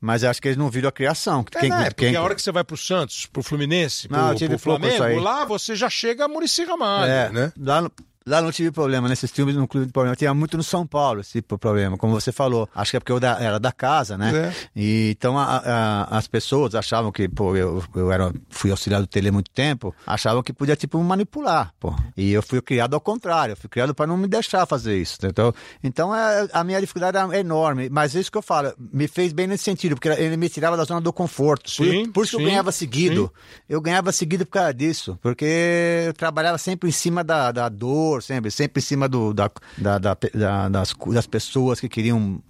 [SPEAKER 4] Mas acho que eles não viram a criação.
[SPEAKER 2] É,
[SPEAKER 4] Quem-
[SPEAKER 2] né? Porque
[SPEAKER 4] quem-
[SPEAKER 2] a hora que você vai pro Santos, pro Fluminense, pro,
[SPEAKER 4] Não,
[SPEAKER 2] pro Flamengo, lá você já chega a Murici Ramalho,
[SPEAKER 4] É,
[SPEAKER 2] né?
[SPEAKER 4] lá no- Lá não tive problema, nesses filmes não tive problema. Tinha muito no São Paulo esse tipo problema, como você falou. Acho que é porque eu da- era da casa, né?
[SPEAKER 2] É.
[SPEAKER 4] E, então a- a- as pessoas achavam que, pô, eu, eu era, fui auxiliar do Tele muito tempo, achavam que podia, tipo, manipular, pô. E eu fui criado ao contrário, eu fui criado para não me deixar fazer isso, então, então é, a minha dificuldade era enorme, mas isso que eu falo, me fez bem nesse sentido, porque ele me tirava da zona do conforto. Por-
[SPEAKER 2] Sim,
[SPEAKER 4] por, isso que
[SPEAKER 2] sim,
[SPEAKER 4] eu ganhava seguido. Eu ganhava seguido por causa disso, porque eu trabalhava sempre em cima da, da dor, sempre, sempre em cima do, da, da, da- da- das, das pessoas que queriam,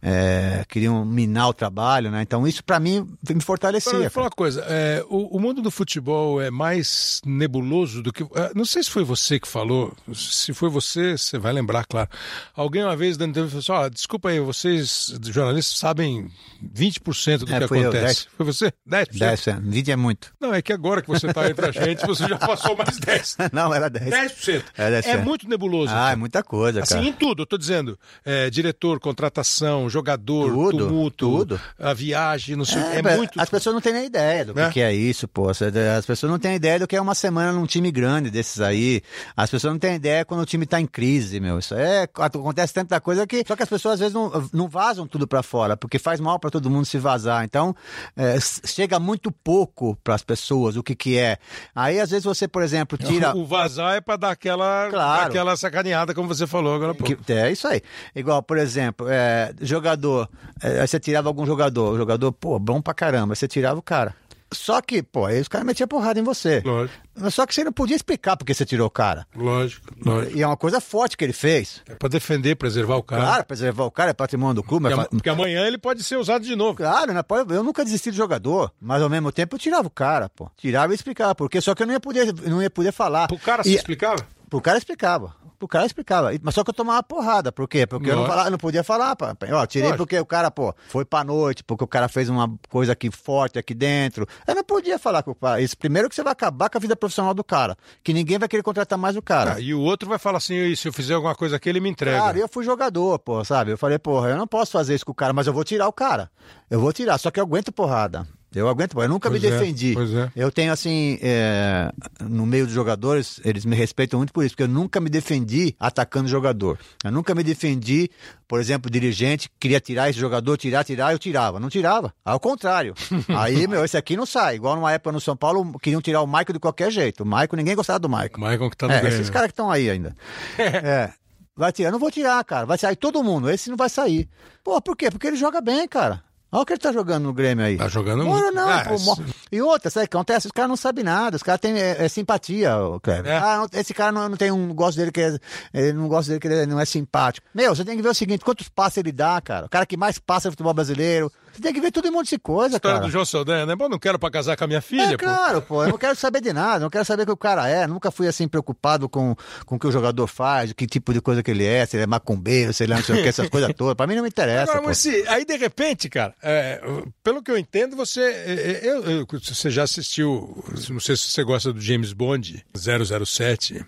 [SPEAKER 4] é, queriam minar o trabalho, né? Então isso para mim me fortalecia.
[SPEAKER 2] Agora,
[SPEAKER 4] cara.
[SPEAKER 2] fala uma coisa, é, o, o mundo do futebol é mais nebuloso do que. é, não sei se foi você que falou, se foi você, você vai lembrar, claro. Alguém uma vez dando entrevista falou assim: ó, desculpa aí, vocês, jornalistas, sabem 20% do
[SPEAKER 4] É,
[SPEAKER 2] que
[SPEAKER 4] eu,
[SPEAKER 2] acontece.
[SPEAKER 4] 10.
[SPEAKER 2] Foi você? 10%?
[SPEAKER 4] 10, é, 20 é muito.
[SPEAKER 2] Não, é que agora que você está entre a gente, você já passou mais 10. [LAUGHS]
[SPEAKER 4] Não, era 10.
[SPEAKER 2] 10%.
[SPEAKER 4] É, 10%.
[SPEAKER 2] É muito nebuloso.
[SPEAKER 4] Ah,
[SPEAKER 2] cara.
[SPEAKER 4] é muita coisa,
[SPEAKER 2] Assim,
[SPEAKER 4] cara.
[SPEAKER 2] em tudo, eu tô dizendo. é, diretor, contratação, jogador,
[SPEAKER 4] Tudo,
[SPEAKER 2] tumulto,
[SPEAKER 4] tudo.
[SPEAKER 2] a viagem, não sei. É,
[SPEAKER 4] É,
[SPEAKER 2] muito.
[SPEAKER 4] As pessoas não têm nem ideia do que,
[SPEAKER 2] Né?
[SPEAKER 4] que é isso, pô. As pessoas não têm ideia do que é uma semana num time grande desses aí. As pessoas não têm ideia quando o time tá em crise, meu. Isso é. Acontece tanta coisa que. Só que as pessoas às vezes não, não vazam tudo pra fora, porque faz mal pra todo mundo se vazar. Então, é, chega muito pouco pras pessoas o que que é. Aí, às vezes, você, por exemplo, [LAUGHS] tira.
[SPEAKER 2] O vazar é pra dar aquela,
[SPEAKER 4] Claro.
[SPEAKER 2] Dar aquela sacaneada, como você falou agora pouco.
[SPEAKER 4] Que- é isso aí. Igual, por exemplo, é, jogador. é, aí você tirava algum jogador. O jogador, pô, bom pra caramba. Você tirava o cara. Só que, pô, aí os caras metiam porrada em você.
[SPEAKER 2] Lógico,
[SPEAKER 4] Só que você não podia explicar porque você tirou o cara.
[SPEAKER 2] lógico, lógico.
[SPEAKER 4] E é uma coisa forte que ele fez.
[SPEAKER 2] É pra defender, preservar o cara.
[SPEAKER 4] Claro, preservar o cara é patrimônio do clube.
[SPEAKER 2] Porque,
[SPEAKER 4] fa-
[SPEAKER 2] porque amanhã ele pode ser usado de novo.
[SPEAKER 4] Claro, né? Eu nunca desisti do jogador, mas ao mesmo tempo eu tirava o cara, pô. Tirava e explicava, porque só que eu não ia poder, não ia poder falar.
[SPEAKER 2] Pro cara se
[SPEAKER 4] E-
[SPEAKER 2] explicava?
[SPEAKER 4] Pro cara explicava. Pro cara explicava. Mas só que eu tomava porrada. Por quê? Porque eu não, falava, eu não podia falar. pá. Ó, tirei
[SPEAKER 2] Lógico.
[SPEAKER 4] porque o cara, pô, foi pra noite, porque o cara fez uma coisa aqui forte aqui dentro. Eu não podia falar com o cara. Isso, primeiro que você vai acabar com a vida profissional do cara. Que ninguém vai querer contratar mais o cara.
[SPEAKER 2] Ah, e o outro vai falar assim: "E se eu fizer alguma coisa aqui, ele me entrega.
[SPEAKER 4] Claro, eu fui jogador, pô, sabe? Eu falei, porra, eu não posso fazer isso com o cara, mas eu vou tirar o cara. Eu vou tirar, só que eu aguento porrada. Eu aguento, eu nunca
[SPEAKER 2] Pois
[SPEAKER 4] me
[SPEAKER 2] é,
[SPEAKER 4] defendi.
[SPEAKER 2] pois é.
[SPEAKER 4] Eu tenho, assim, é, no meio dos jogadores, eles me respeitam muito por isso, porque eu nunca me defendi atacando jogador. Eu nunca me defendi, por exemplo, dirigente, queria tirar esse jogador, tirar, tirar, eu tirava. Não tirava. Ao contrário. [LAUGHS] Aí, meu, esse aqui não sai. Igual numa época no São Paulo, queriam tirar o Maico de qualquer jeito. O Maico, ninguém gostava do Maico.
[SPEAKER 2] O Maicon que tá no
[SPEAKER 4] É, esses caras que estão aí ainda. [LAUGHS] é. Vai tirar. Não vou tirar, cara. Vai sair todo mundo. Esse não vai sair. Pô, por quê? Porque ele joga bem, cara. Olha o que ele tá jogando no Grêmio aí.
[SPEAKER 2] Tá jogando muito.
[SPEAKER 4] não,
[SPEAKER 2] Ah,
[SPEAKER 4] pô, E outra, sabe o que acontece? Os caras não sabem nada. Os caras têm é, é simpatia, ô, Cleber.
[SPEAKER 2] É.
[SPEAKER 4] Ah, não- esse cara não, não tem um. Gosto dele que é, ele não gosta dele que ele não é simpático. Meu, você tem que ver o seguinte: quantos passes ele dá, cara? O cara que mais passa no futebol brasileiro. Você tem que ver todo mundo de coisa,
[SPEAKER 2] História
[SPEAKER 4] cara.
[SPEAKER 2] do João Saldanha, né? Bom, não quero pra casar com a minha filha,
[SPEAKER 4] É
[SPEAKER 2] pô.
[SPEAKER 4] claro, pô. Eu não quero saber de nada, não quero saber o que o cara é. Nunca fui assim preocupado com, com o que o jogador faz, que tipo de coisa que ele é, se ele é macumbeiro, se ele é não sei o que, essas coisas todas. Pra mim não me interessa.
[SPEAKER 2] Agora,
[SPEAKER 4] pô.
[SPEAKER 2] mas se, aí de repente, cara, é, pelo que eu entendo, você, é, é, eu- eu- você já assistiu, não sei se você gosta do James Bond 007.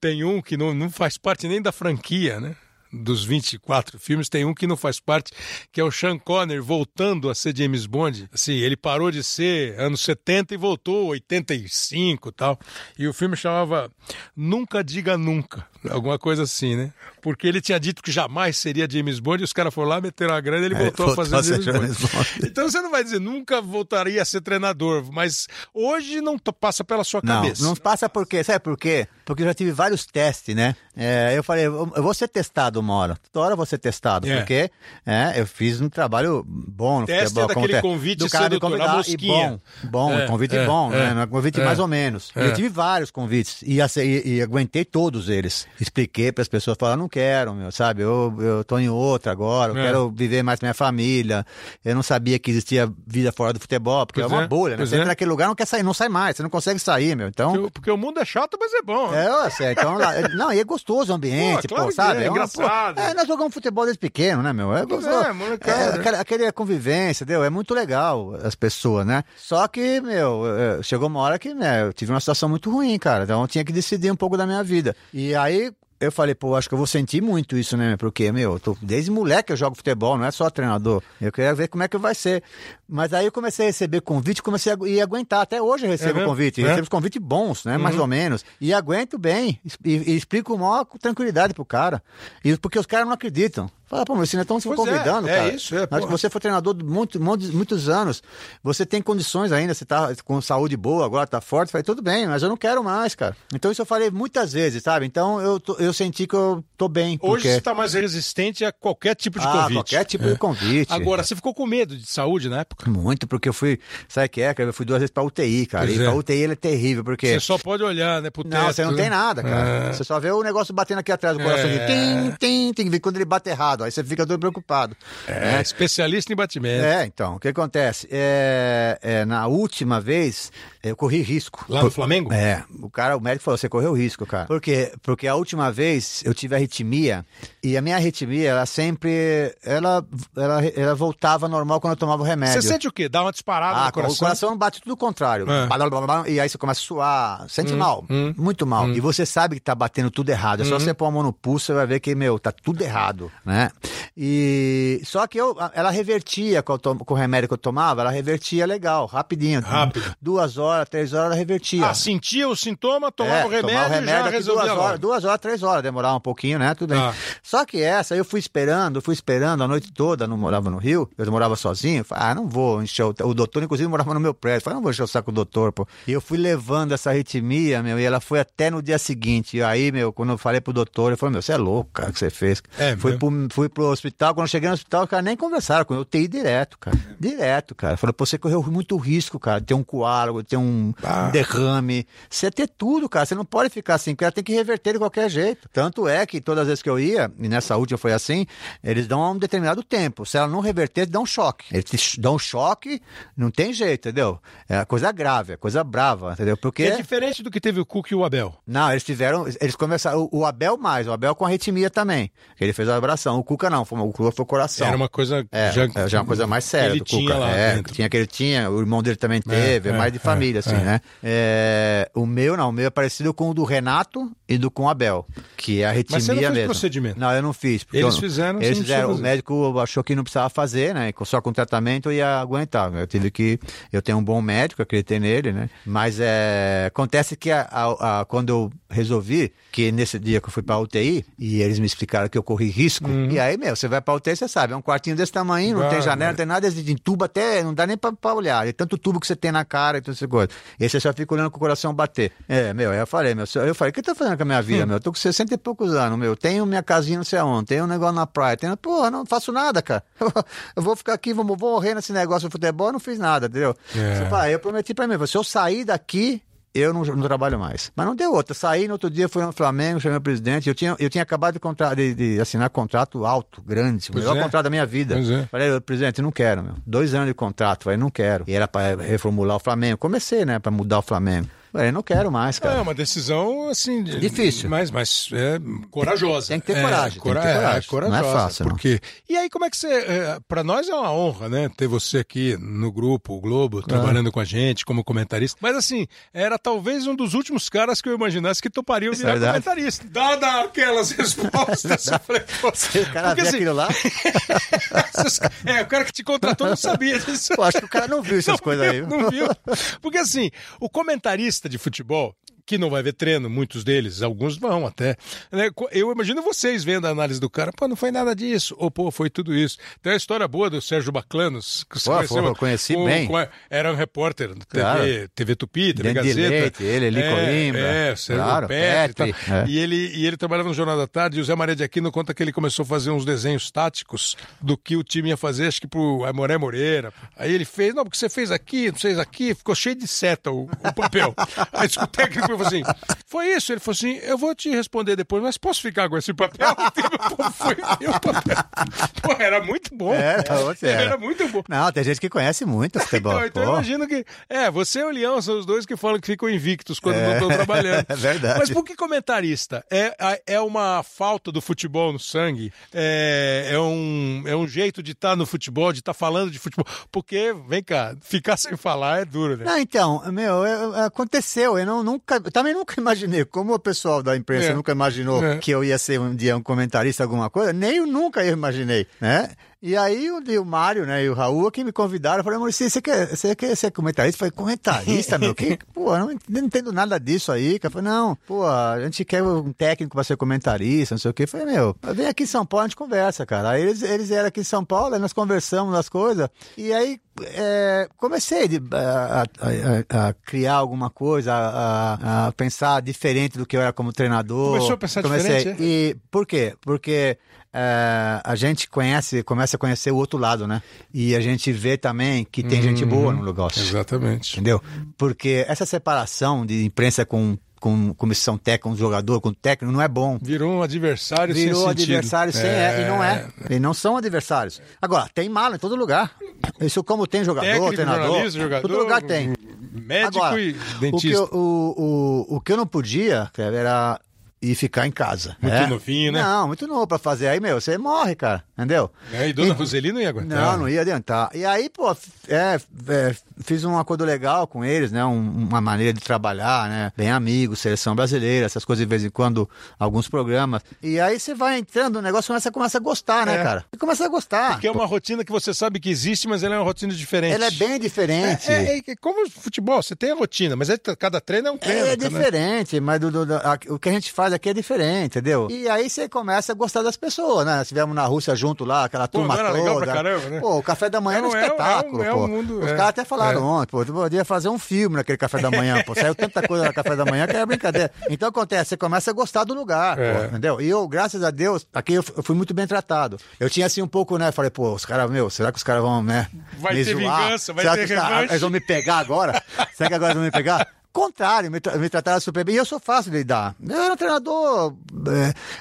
[SPEAKER 2] Tem um que não, não faz parte nem da franquia, né? Dos 24 filmes, tem um que não faz parte, que é o Sean Connery voltando a ser James Bond. Assim, ele parou de ser anos 70 e voltou 85 e tal. E o filme chamava Nunca Diga Nunca, alguma coisa assim, né? Porque ele tinha dito que jamais seria James Bond e os caras foram lá, meteram a grana e ele
[SPEAKER 4] É,
[SPEAKER 2] voltou, a
[SPEAKER 4] voltou
[SPEAKER 2] fazer
[SPEAKER 4] a ser
[SPEAKER 2] James Bond.
[SPEAKER 4] James Bond. [LAUGHS]
[SPEAKER 2] Então você não vai dizer nunca voltaria a ser treinador, mas hoje não passa pela sua
[SPEAKER 4] Não,
[SPEAKER 2] cabeça.
[SPEAKER 4] não passa por quê? Sabe por quê? Porque eu já tive vários testes, né? É, eu falei, eu vou ser testado uma hora. Toda hora eu vou ser testado,
[SPEAKER 2] É.
[SPEAKER 4] porque é, eu fiz um trabalho bom no
[SPEAKER 2] Teste
[SPEAKER 4] futebol.
[SPEAKER 2] é daquele
[SPEAKER 4] te-
[SPEAKER 2] convite
[SPEAKER 4] do cara
[SPEAKER 2] sedutor, a
[SPEAKER 4] convidar, e bom, bom,
[SPEAKER 2] É,
[SPEAKER 4] convite
[SPEAKER 2] é,
[SPEAKER 4] bom,
[SPEAKER 2] é,
[SPEAKER 4] né? É convite
[SPEAKER 2] é,
[SPEAKER 4] mais ou menos.
[SPEAKER 2] é.
[SPEAKER 4] Eu tive vários convites e, e- e aguentei todos eles. Expliquei para as pessoas, falaram, não quero, meu, sabe? Eu, eu tô em outra agora, eu
[SPEAKER 2] É.
[SPEAKER 4] quero viver mais com minha família. Eu não sabia que existia vida fora do futebol, porque
[SPEAKER 2] Pois
[SPEAKER 4] é uma
[SPEAKER 2] é,
[SPEAKER 4] bolha, né? Você
[SPEAKER 2] é.
[SPEAKER 4] entra naquele lugar não quer sair, não sai mais, você não consegue sair, meu. Então,
[SPEAKER 2] Porque, o- porque o mundo é chato, mas é bom.
[SPEAKER 4] é, ó, Sé, então, lá- é- não, e é gostoso o ambiente,
[SPEAKER 2] Pô, claro
[SPEAKER 4] pô, sabe?
[SPEAKER 2] é,
[SPEAKER 4] uma-
[SPEAKER 2] engraçado.
[SPEAKER 4] pô, é, nós jogamos futebol desde pequeno, né, meu? É, gostoso.
[SPEAKER 2] é, molecada,
[SPEAKER 4] É,
[SPEAKER 2] né?
[SPEAKER 4] aquela, aquele convivência, entendeu? É muito legal as pessoas, né? Só que, meu, é, chegou uma hora que, né, eu tive uma situação muito ruim, cara. Então eu tinha que decidir um pouco da minha vida. E aí eu falei, pô, acho que eu vou sentir muito isso, né? Porque, meu, eu tô, desde moleque eu jogo futebol, não é só treinador. Eu queria ver como é que vai ser. Mas aí eu comecei a receber convite, comecei a e aguentar. Até hoje eu recebo
[SPEAKER 2] mesmo?
[SPEAKER 4] convite.
[SPEAKER 2] É?
[SPEAKER 4] Recebo convite bons, né? Mais ou menos. E aguento bem. E, e explico com maior tranquilidade pro cara. E, porque os caras não acreditam. Fala, pô, mas então estão se
[SPEAKER 2] Pois é,
[SPEAKER 4] convidando,
[SPEAKER 2] é
[SPEAKER 4] cara.
[SPEAKER 2] isso, é,
[SPEAKER 4] Acho
[SPEAKER 2] porra.
[SPEAKER 4] que você foi treinador de muito, muitos, muitos anos. Você tem condições ainda, você tá com saúde boa, agora tá forte. Falei, tudo bem, mas eu não quero mais, cara. Então isso eu falei muitas vezes, sabe? Então eu, tô- eu senti que eu tô bem.
[SPEAKER 2] Hoje
[SPEAKER 4] porque...
[SPEAKER 2] você está mais resistente a qualquer tipo de
[SPEAKER 4] ah,
[SPEAKER 2] convite.
[SPEAKER 4] qualquer tipo
[SPEAKER 2] É.
[SPEAKER 4] de convite.
[SPEAKER 2] Agora, você ficou com medo de saúde na época?
[SPEAKER 4] Muito, porque eu fui. Sabe o que é, cara? Eu fui duas vezes pra UTI, cara.
[SPEAKER 2] Pois
[SPEAKER 4] e
[SPEAKER 2] é.
[SPEAKER 4] pra UTI ele é terrível, porque.
[SPEAKER 2] Você só pode olhar, né, pro
[SPEAKER 4] Não,
[SPEAKER 2] teto,
[SPEAKER 4] você não
[SPEAKER 2] né?
[SPEAKER 4] tem nada, cara.
[SPEAKER 2] É.
[SPEAKER 4] Você só vê o negócio batendo aqui atrás do coração.
[SPEAKER 2] É.
[SPEAKER 4] Tim, tim, tim, vê quando ele bate errado. Aí você fica todo preocupado.
[SPEAKER 2] É, especialista em batimento.
[SPEAKER 4] É, então, o que acontece? É, é, na última vez, eu corri risco.
[SPEAKER 2] Lá no Flamengo?
[SPEAKER 4] É, o cara, o médico falou, você correu risco, cara. Por quê? Porque a última vez eu tive arritmia, e a minha arritmia, ela sempre, ela, ela, ela voltava normal quando eu tomava o remédio.
[SPEAKER 2] Você sente o quê? Dá uma disparada
[SPEAKER 4] Ah,
[SPEAKER 2] no coração?
[SPEAKER 4] o coração bate tudo o contrário.
[SPEAKER 2] É.
[SPEAKER 4] Blá, blá, blá, blá, E aí você começa a suar. Sente mal. Muito mal. E você sabe que tá batendo tudo errado. É só você pôr a mão no pulso, você vai ver que, meu, tá tudo errado, né? E só que eu, ela revertia com, o tom- com o remédio que eu tomava, ela revertia legal, rapidinho.
[SPEAKER 2] Rápido.
[SPEAKER 4] Duas horas, três horas, ela revertia.
[SPEAKER 2] Ah, sentia o sintoma, tomava
[SPEAKER 4] É,
[SPEAKER 2] o remédio,
[SPEAKER 4] tomava o remédio
[SPEAKER 2] já resolvia
[SPEAKER 4] duas horas, duas horas, três horas, demorava um pouquinho, né? Tudo bem.
[SPEAKER 2] Ah.
[SPEAKER 4] Só que essa, eu fui esperando, fui esperando a noite toda, não morava no Rio, eu morava sozinho. Falei, ah, não vou encher o... o doutor, inclusive, morava no meu prédio. Falei, não vou encher o saco do doutor, pô. E eu fui levando essa arritmia, meu, e ela foi até no dia seguinte. E aí, meu, quando eu falei pro doutor, ele falou, meu, você é louco, cara, que você fez.
[SPEAKER 2] É mesmo?
[SPEAKER 4] pro, fui pro hospital, quando eu cheguei no hospital, os caras nem conversaram com eu, eu TI direto, cara. Direto, cara. Falou, pô, você correu muito risco, cara, ter um coágulo, ter um,
[SPEAKER 2] Ah.
[SPEAKER 4] derrame. Você ter tudo, cara. Você não pode ficar assim, porque ela tem que reverter de qualquer jeito. Tanto é que todas as vezes que eu ia, e nessa última foi assim, eles dão um determinado tempo. Se ela não reverter, dá um choque. Eles dão um choque, não tem jeito, entendeu? É coisa grave, é coisa brava, entendeu? Porque.
[SPEAKER 2] É diferente do que teve o Cook e o Abel.
[SPEAKER 4] Não, eles tiveram. Eles começaram. O, Abel mais, o Abel com arritmia também. Ele fez a abração. O Cuca não, foi, o Cuca foi o coração.
[SPEAKER 2] Era uma coisa
[SPEAKER 4] É,
[SPEAKER 2] já,
[SPEAKER 4] é já uma coisa mais séria
[SPEAKER 2] ele
[SPEAKER 4] do
[SPEAKER 2] tinha
[SPEAKER 4] Cuca.
[SPEAKER 2] lá
[SPEAKER 4] é,
[SPEAKER 2] dentro.
[SPEAKER 4] tinha que ele tinha, o irmão dele também teve, é,
[SPEAKER 2] é,
[SPEAKER 4] mais de
[SPEAKER 2] é,
[SPEAKER 4] família, assim,
[SPEAKER 2] é.
[SPEAKER 4] né? É, o meu não, o meu é parecido com o do Renato e do com o Abel, que é a arritmia
[SPEAKER 2] Mas você não fez
[SPEAKER 4] mesmo.
[SPEAKER 2] procedimento?
[SPEAKER 4] Não, eu não fiz.
[SPEAKER 2] Eles fizeram,
[SPEAKER 4] Eles fizeram, o médico achou que não precisava fazer, né? Só com tratamento eu ia aguentar. Eu tive que. Eu tenho um bom médico, acreditei nele, né? Mas é, acontece que a- a- a- quando eu resolvi, que nesse dia que eu fui pra UTI, e eles me explicaram que eu corri risco, e aí, meu, você vai pra UTI, você sabe, é um quartinho desse tamanho, não
[SPEAKER 2] Vai,
[SPEAKER 4] tem janela, não tem nada, de tubo até, não dá nem pra, pra olhar. É tanto tubo que você tem na cara e tudo essa coisa. E aí você só fica olhando com o coração bater. É, meu, aí eu falei, meu, eu falei, o que eu tô fazendo com a minha vida, meu? Eu tô com 60 e poucos anos, meu. Tenho minha casinha não sei aonde, tenho um negócio na praia, tenho. Porra, não faço nada, cara. [LAUGHS] Eu vou ficar aqui, vou, vou morrer nesse negócio de futebol, eu não fiz nada, entendeu?
[SPEAKER 2] É.
[SPEAKER 4] Você fala, eu prometi pra mim, se eu sair daqui, eu não, não trabalho mais. Mas não deu outra. Saí no outro dia, fui no Flamengo, chamei o presidente. Eu tinha, eu tinha acabado de, contra, de, de assinar contrato alto, grande, o
[SPEAKER 2] Pois
[SPEAKER 4] melhor
[SPEAKER 2] é.
[SPEAKER 4] contrato da minha vida.
[SPEAKER 2] É.
[SPEAKER 4] Falei, presidente, não quero, meu. Dois anos de contrato. Falei, não quero. E era pra reformular o Flamengo. Comecei, né, pra mudar o Flamengo. Falei, não quero mais,
[SPEAKER 2] É
[SPEAKER 4] cara.
[SPEAKER 2] uma decisão, assim...
[SPEAKER 4] Difícil.
[SPEAKER 2] Mas, mas é corajosa.
[SPEAKER 4] Tem que ter
[SPEAKER 2] É,
[SPEAKER 4] coragem, tem que ter
[SPEAKER 2] é,
[SPEAKER 4] coragem.
[SPEAKER 2] É, corajosa.
[SPEAKER 4] Não é fácil, não.
[SPEAKER 2] Porque... E aí, como é que você... É, para nós é uma honra, né? Ter você aqui no grupo, o Globo, trabalhando com a gente como comentarista. Mas, assim, era talvez um dos últimos caras que eu imaginasse que topariam virar
[SPEAKER 4] Verdade.
[SPEAKER 2] comentarista. Dada aquelas [LAUGHS] respostas, eu falei, pô...
[SPEAKER 4] O cara
[SPEAKER 2] porque, assim,
[SPEAKER 4] aquilo lá. [LAUGHS]
[SPEAKER 2] essas- é, o cara que te contratou não sabia disso.
[SPEAKER 4] Eu acho que o cara não viu essas
[SPEAKER 2] Não
[SPEAKER 4] coisas aí.
[SPEAKER 2] viu, Não viu. Porque assim, o comentarista de futebol, que não vai ver treino, muitos deles, alguns vão até. né? Eu imagino vocês vendo a análise do cara, pô, não foi nada disso, ou pô, foi tudo isso. Tem a história boa do Sérgio Baclanos, que você
[SPEAKER 4] Pô,
[SPEAKER 2] conheceu,
[SPEAKER 4] pô, conheci bem.
[SPEAKER 2] com- era um repórter do TV,
[SPEAKER 4] Claro.
[SPEAKER 2] TV Tupi, TV
[SPEAKER 4] Dente de
[SPEAKER 2] Gazeta.
[SPEAKER 4] Leite, ele, Eli
[SPEAKER 2] é,
[SPEAKER 4] Coimbra.
[SPEAKER 2] É, Sérgio
[SPEAKER 4] Claro,
[SPEAKER 2] Petri. e
[SPEAKER 4] Petri,
[SPEAKER 2] tal.
[SPEAKER 4] é.
[SPEAKER 2] E ele, e ele trabalhava no Jornal da Tarde, e o Zé Maria de Aquino conta que ele começou a fazer uns desenhos táticos do que o time ia fazer, acho que pro Amoré Moreira. Aí ele fez, não, porque você fez aqui, não fez aqui, ficou cheio de seta o, o papel. [LAUGHS] Aí o técnico falou assim, foi isso? Ele falou assim, eu vou te responder depois, mas posso ficar com esse papel? [LAUGHS] Pô, foi meu papel. Pô, era muito bom.
[SPEAKER 4] Era, você era.
[SPEAKER 2] era muito bom.
[SPEAKER 4] Não, tem gente que conhece muito futebol.
[SPEAKER 2] Então, então eu imagino que. É, você e o Leão são os dois que falam que ficam invictos quando não estão trabalhando. [LAUGHS]
[SPEAKER 4] é verdade.
[SPEAKER 2] Mas por que comentarista? É, é uma falta do futebol no sangue? É, é, um, é um jeito de estar no futebol, de estar falando de futebol? Porque, vem cá, ficar sem falar é duro, né?
[SPEAKER 4] Não, então, meu, eu- aconteceu. Eu não, nunca, também nunca imaginei, como o pessoal da imprensa
[SPEAKER 2] É.
[SPEAKER 4] nunca imaginou
[SPEAKER 2] É.
[SPEAKER 4] que eu ia ser um dia um comentarista, alguma coisa, nem eu nunca imaginei, né? E aí o, o Mário, né, e o Raul que me convidaram, eu falei, Maurício, você quer, você quer ser comentarista? Eu falei, comentarista, meu? Que, [LAUGHS] pô, eu não, ent- não entendo nada disso aí. Eu falei, não, pô, a gente quer um técnico para ser comentarista, não sei o quê. Eu falei, meu, vem aqui em São Paulo, a gente conversa, cara. Aí eles, eles eram aqui em São Paulo, aí nós conversamos das coisas, e aí é, comecei de- a, a- a- criar alguma coisa, a, a- a pensar diferente do que eu era como treinador.
[SPEAKER 2] Começou a pensar
[SPEAKER 4] Comecei.
[SPEAKER 2] diferente, é?
[SPEAKER 4] E por quê? Porque é, a gente conhece, começa a conhecer o outro lado, né? E a gente vê também que tem gente boa no negócio.
[SPEAKER 2] Exatamente.
[SPEAKER 4] Entendeu? Porque essa separação de imprensa com, com comissão técnica, com jogador, com técnico, não é bom.
[SPEAKER 2] Virou um adversário
[SPEAKER 4] Virou
[SPEAKER 2] sem sentido.
[SPEAKER 4] adversário sem é. e não é. E não são adversários. Agora, tem mala em todo lugar. Isso como tem jogador,
[SPEAKER 2] Técnico,
[SPEAKER 4] treinador.
[SPEAKER 2] jogador,
[SPEAKER 4] todo lugar tem.
[SPEAKER 2] Médico
[SPEAKER 4] Agora,
[SPEAKER 2] e
[SPEAKER 4] o que,
[SPEAKER 2] dentista.
[SPEAKER 4] eu, o, o, o que eu não podia, era ir ficar em casa.
[SPEAKER 2] Muito
[SPEAKER 4] é.
[SPEAKER 2] novinho, né?
[SPEAKER 4] Não, muito novo pra fazer. Aí, meu, você morre, cara. Entendeu?
[SPEAKER 2] É, e Dona Roseli não ia aguentar.
[SPEAKER 4] Não, não ia adiantar. E aí, pô, é, é, fiz um acordo legal com eles, né? um- uma maneira de trabalhar, né? Bem amigos, seleção brasileira, essas coisas de vez em quando, alguns programas. E aí você vai entrando no negócio, você começa a gostar, né,
[SPEAKER 2] É.
[SPEAKER 4] cara? Você começa a gostar.
[SPEAKER 2] Porque é uma rotina que você sabe que existe, mas ela é uma rotina diferente.
[SPEAKER 4] Ela é bem diferente.
[SPEAKER 2] É, é, é como futebol, você tem a rotina, mas é- cada treino é um treino.
[SPEAKER 4] É
[SPEAKER 2] né?
[SPEAKER 4] diferente, mas do- do- do- a- o que a gente faz aqui é diferente, entendeu? E aí você começa a gostar das pessoas, né? Estivemos na Rússia junto lá, aquela
[SPEAKER 2] Pô,
[SPEAKER 4] turma
[SPEAKER 2] era
[SPEAKER 4] toda.
[SPEAKER 2] caramba, né?
[SPEAKER 4] Pô, o café da manhã
[SPEAKER 2] É
[SPEAKER 4] era um
[SPEAKER 2] é um-
[SPEAKER 4] espetáculo,
[SPEAKER 2] é um- é um
[SPEAKER 4] pô.
[SPEAKER 2] mundo-
[SPEAKER 4] Os
[SPEAKER 2] é.
[SPEAKER 4] caras até falaram ontem, pô, tu podia fazer um filme naquele café da manhã, pô. Saiu tanta coisa no café da manhã que é brincadeira. Então acontece, você começa a gostar do lugar, pô, entendeu? E eu, graças a Deus, aqui eu fui muito bem tratado. Eu tinha assim um pouco, né? Falei, pô, os caras, meu, será que os caras vão, né?
[SPEAKER 2] Vai ter
[SPEAKER 4] zoar?
[SPEAKER 2] vingança, vai
[SPEAKER 4] será
[SPEAKER 2] ter
[SPEAKER 4] que
[SPEAKER 2] revanche?
[SPEAKER 4] eles vão me pegar agora? Será que agora eles vão me pegar? Contrário, me, tra- me trataram super bem. E eu sou fácil de lidar. Eu era um treinador,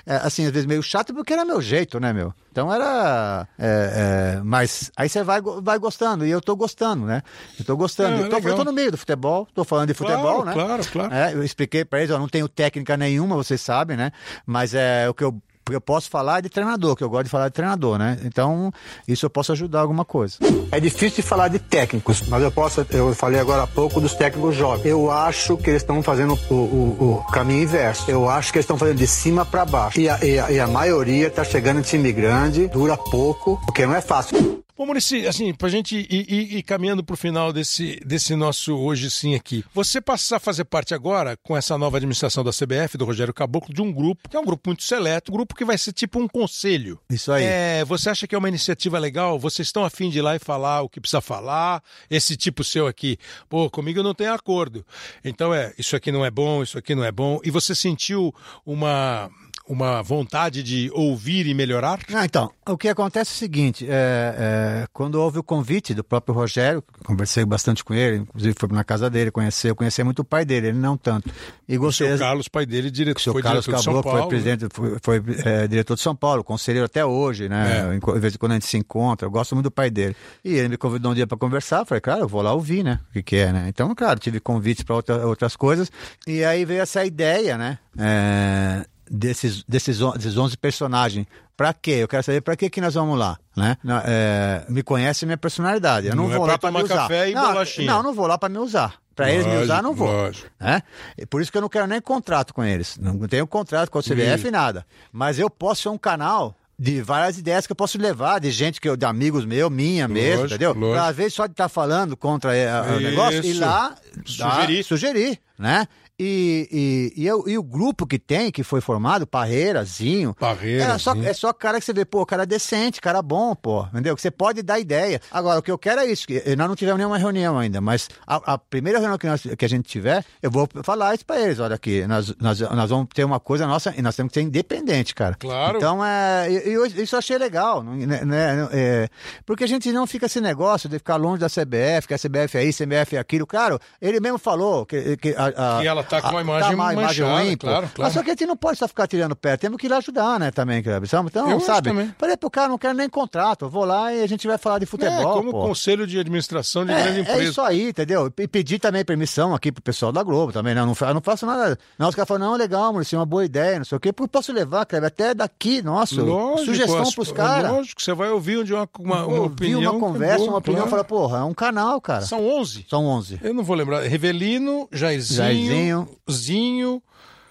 [SPEAKER 4] é, é, assim, às vezes meio chato, porque era meu jeito, né, meu? Então era. é, é, mas aí você vai, vai gostando, e eu tô gostando, né? Eu tô gostando.
[SPEAKER 2] É,
[SPEAKER 4] eu tô, eu tô no meio do futebol, tô falando de
[SPEAKER 2] Claro,
[SPEAKER 4] futebol, né?
[SPEAKER 2] claro, claro.
[SPEAKER 4] É, eu expliquei pra eles, eu não tenho técnica nenhuma, vocês sabem, né? Mas é o que eu. O que Eu posso falar de treinador, que eu gosto de falar de treinador, né? Então, isso eu posso ajudar alguma coisa. É difícil falar de técnicos, mas eu posso. Eu falei agora há pouco dos técnicos jovens. Eu acho que eles estão fazendo o, o- o caminho inverso. Eu acho que eles estão fazendo de cima para baixo. E a, e a- e a maioria está chegando em time grande, dura pouco, porque não é fácil.
[SPEAKER 2] Ô, Murici, assim, pra gente ir, ir- ir caminhando pro final desse, desse nosso hoje sim aqui. Você passar a fazer parte agora, com essa nova administração da CBF, do Rogério Caboclo, de um grupo, que é um grupo muito seleto, um grupo que vai ser tipo um conselho.
[SPEAKER 4] Isso aí.
[SPEAKER 2] É, você acha que é uma iniciativa legal? Vocês estão afim de ir lá e falar o que precisa falar? Esse tipo seu aqui, pô, comigo eu não tenho acordo. Então é, isso aqui não é bom, isso aqui não é bom. E você sentiu uma, uma vontade de ouvir e melhorar?
[SPEAKER 4] Ah, então, o que acontece é o seguinte, é, é, quando houve o convite do próprio Rogério, conversei bastante com ele, inclusive fui na casa dele, conhecer, eu conheci muito o pai dele, ele não tanto. E
[SPEAKER 2] O
[SPEAKER 4] gostei.
[SPEAKER 2] seu Carlos, pai dele, diretor,
[SPEAKER 4] O seu
[SPEAKER 2] foi
[SPEAKER 4] Carlos
[SPEAKER 2] diretor de São
[SPEAKER 4] Caboclo
[SPEAKER 2] Paulo.
[SPEAKER 4] foi presidente, foi, foi, é, diretor de São Paulo, conselheiro até hoje, né?
[SPEAKER 2] É.
[SPEAKER 4] Em De vez em quando a gente se encontra, eu gosto muito do pai dele. E ele me convidou um dia para conversar, falei, cara, eu vou lá ouvir, né? O que, que é, né? Então, claro, tive convites para outra, outras coisas. E aí veio essa ideia, né? É, desses, desses, desses 11 personagens. Pra quê? Eu quero saber pra que que nós vamos lá, né? É, me conhece minha personalidade. Eu não,
[SPEAKER 2] Não é
[SPEAKER 4] vou
[SPEAKER 2] pra
[SPEAKER 4] lá pra me usar. não. Não, não vou lá pra me usar. Pra eles me
[SPEAKER 2] Lógico,
[SPEAKER 4] usar, não vou.
[SPEAKER 2] lógico.
[SPEAKER 4] né? Por isso que eu não quero nem contrato com eles. Não tenho contrato com a CBF nada. Mas eu posso ser um canal de várias ideias que eu posso levar, de gente que eu, de amigos meus, minha mesmo,
[SPEAKER 2] Lógico,
[SPEAKER 4] entendeu?
[SPEAKER 2] lógico.
[SPEAKER 4] Pra, vezes só de estar falando contra é, a- o negócio e lá
[SPEAKER 2] Sugerir.
[SPEAKER 4] dar- sugerir, né? E, e, e, eu- e o grupo que tem, que foi formado, Parreira, Zinho.
[SPEAKER 2] Parreira,
[SPEAKER 4] é só, é só cara que você vê, pô, cara decente, cara bom, pô, entendeu? Que você pode dar ideia. Agora, o que eu quero é isso, que eh, nós não tivemos nenhuma reunião ainda, mas a, a primeira reunião que, nós- que a gente tiver, eu vou falar isso pra eles, olha aqui, nós, nós, nós vamos ter uma coisa nossa e nós temos que ser independente, cara.
[SPEAKER 2] Claro.
[SPEAKER 4] Então, é, e- eu- isso eu achei legal, né, né, é, porque a gente não fica esse negócio de ficar longe da CBF, que a CBF é isso, CBF é aquilo. Claro, ele mesmo falou que, que, a, a-
[SPEAKER 2] Que ela tá com uma imagem
[SPEAKER 4] uma
[SPEAKER 2] manchada,
[SPEAKER 4] pô.
[SPEAKER 2] claro, claro.
[SPEAKER 4] Mas só que a gente não pode só ficar tirando pé, temos que ir lá ajudar, né, também, Kleber. Então,
[SPEAKER 2] Eu
[SPEAKER 4] sabe? Falei pro cara, não quero nem contrato, eu vou lá e a gente vai falar de
[SPEAKER 2] É,
[SPEAKER 4] futebol,
[SPEAKER 2] como
[SPEAKER 4] pô.
[SPEAKER 2] conselho de administração de
[SPEAKER 4] É,
[SPEAKER 2] grande
[SPEAKER 4] é
[SPEAKER 2] empresa.
[SPEAKER 4] isso aí, entendeu? E pedir também permissão aqui pro pessoal da Globo também, né? Eu não, eu não faço nada. Não, os caras falam, não, legal, Maurício, é uma boa ideia, não sei o quê. Pô, Posso levar, Kleber, até daqui, nossa,
[SPEAKER 2] Lógico,
[SPEAKER 4] sugestão
[SPEAKER 2] as-
[SPEAKER 4] pros caras.
[SPEAKER 2] Lógico, você vai ouvir onde uma, uma, uma
[SPEAKER 4] Ouvir
[SPEAKER 2] opinião.
[SPEAKER 4] uma
[SPEAKER 2] que é
[SPEAKER 4] conversa,
[SPEAKER 2] boa,
[SPEAKER 4] uma opinião,
[SPEAKER 2] claro.
[SPEAKER 4] fala, porra, é um canal, cara.
[SPEAKER 2] São 11.
[SPEAKER 4] São 11.
[SPEAKER 2] Eu não vou lembrar. Revelino, Jairzinho,
[SPEAKER 4] Jairzinho, Zinho.
[SPEAKER 2] Zinho,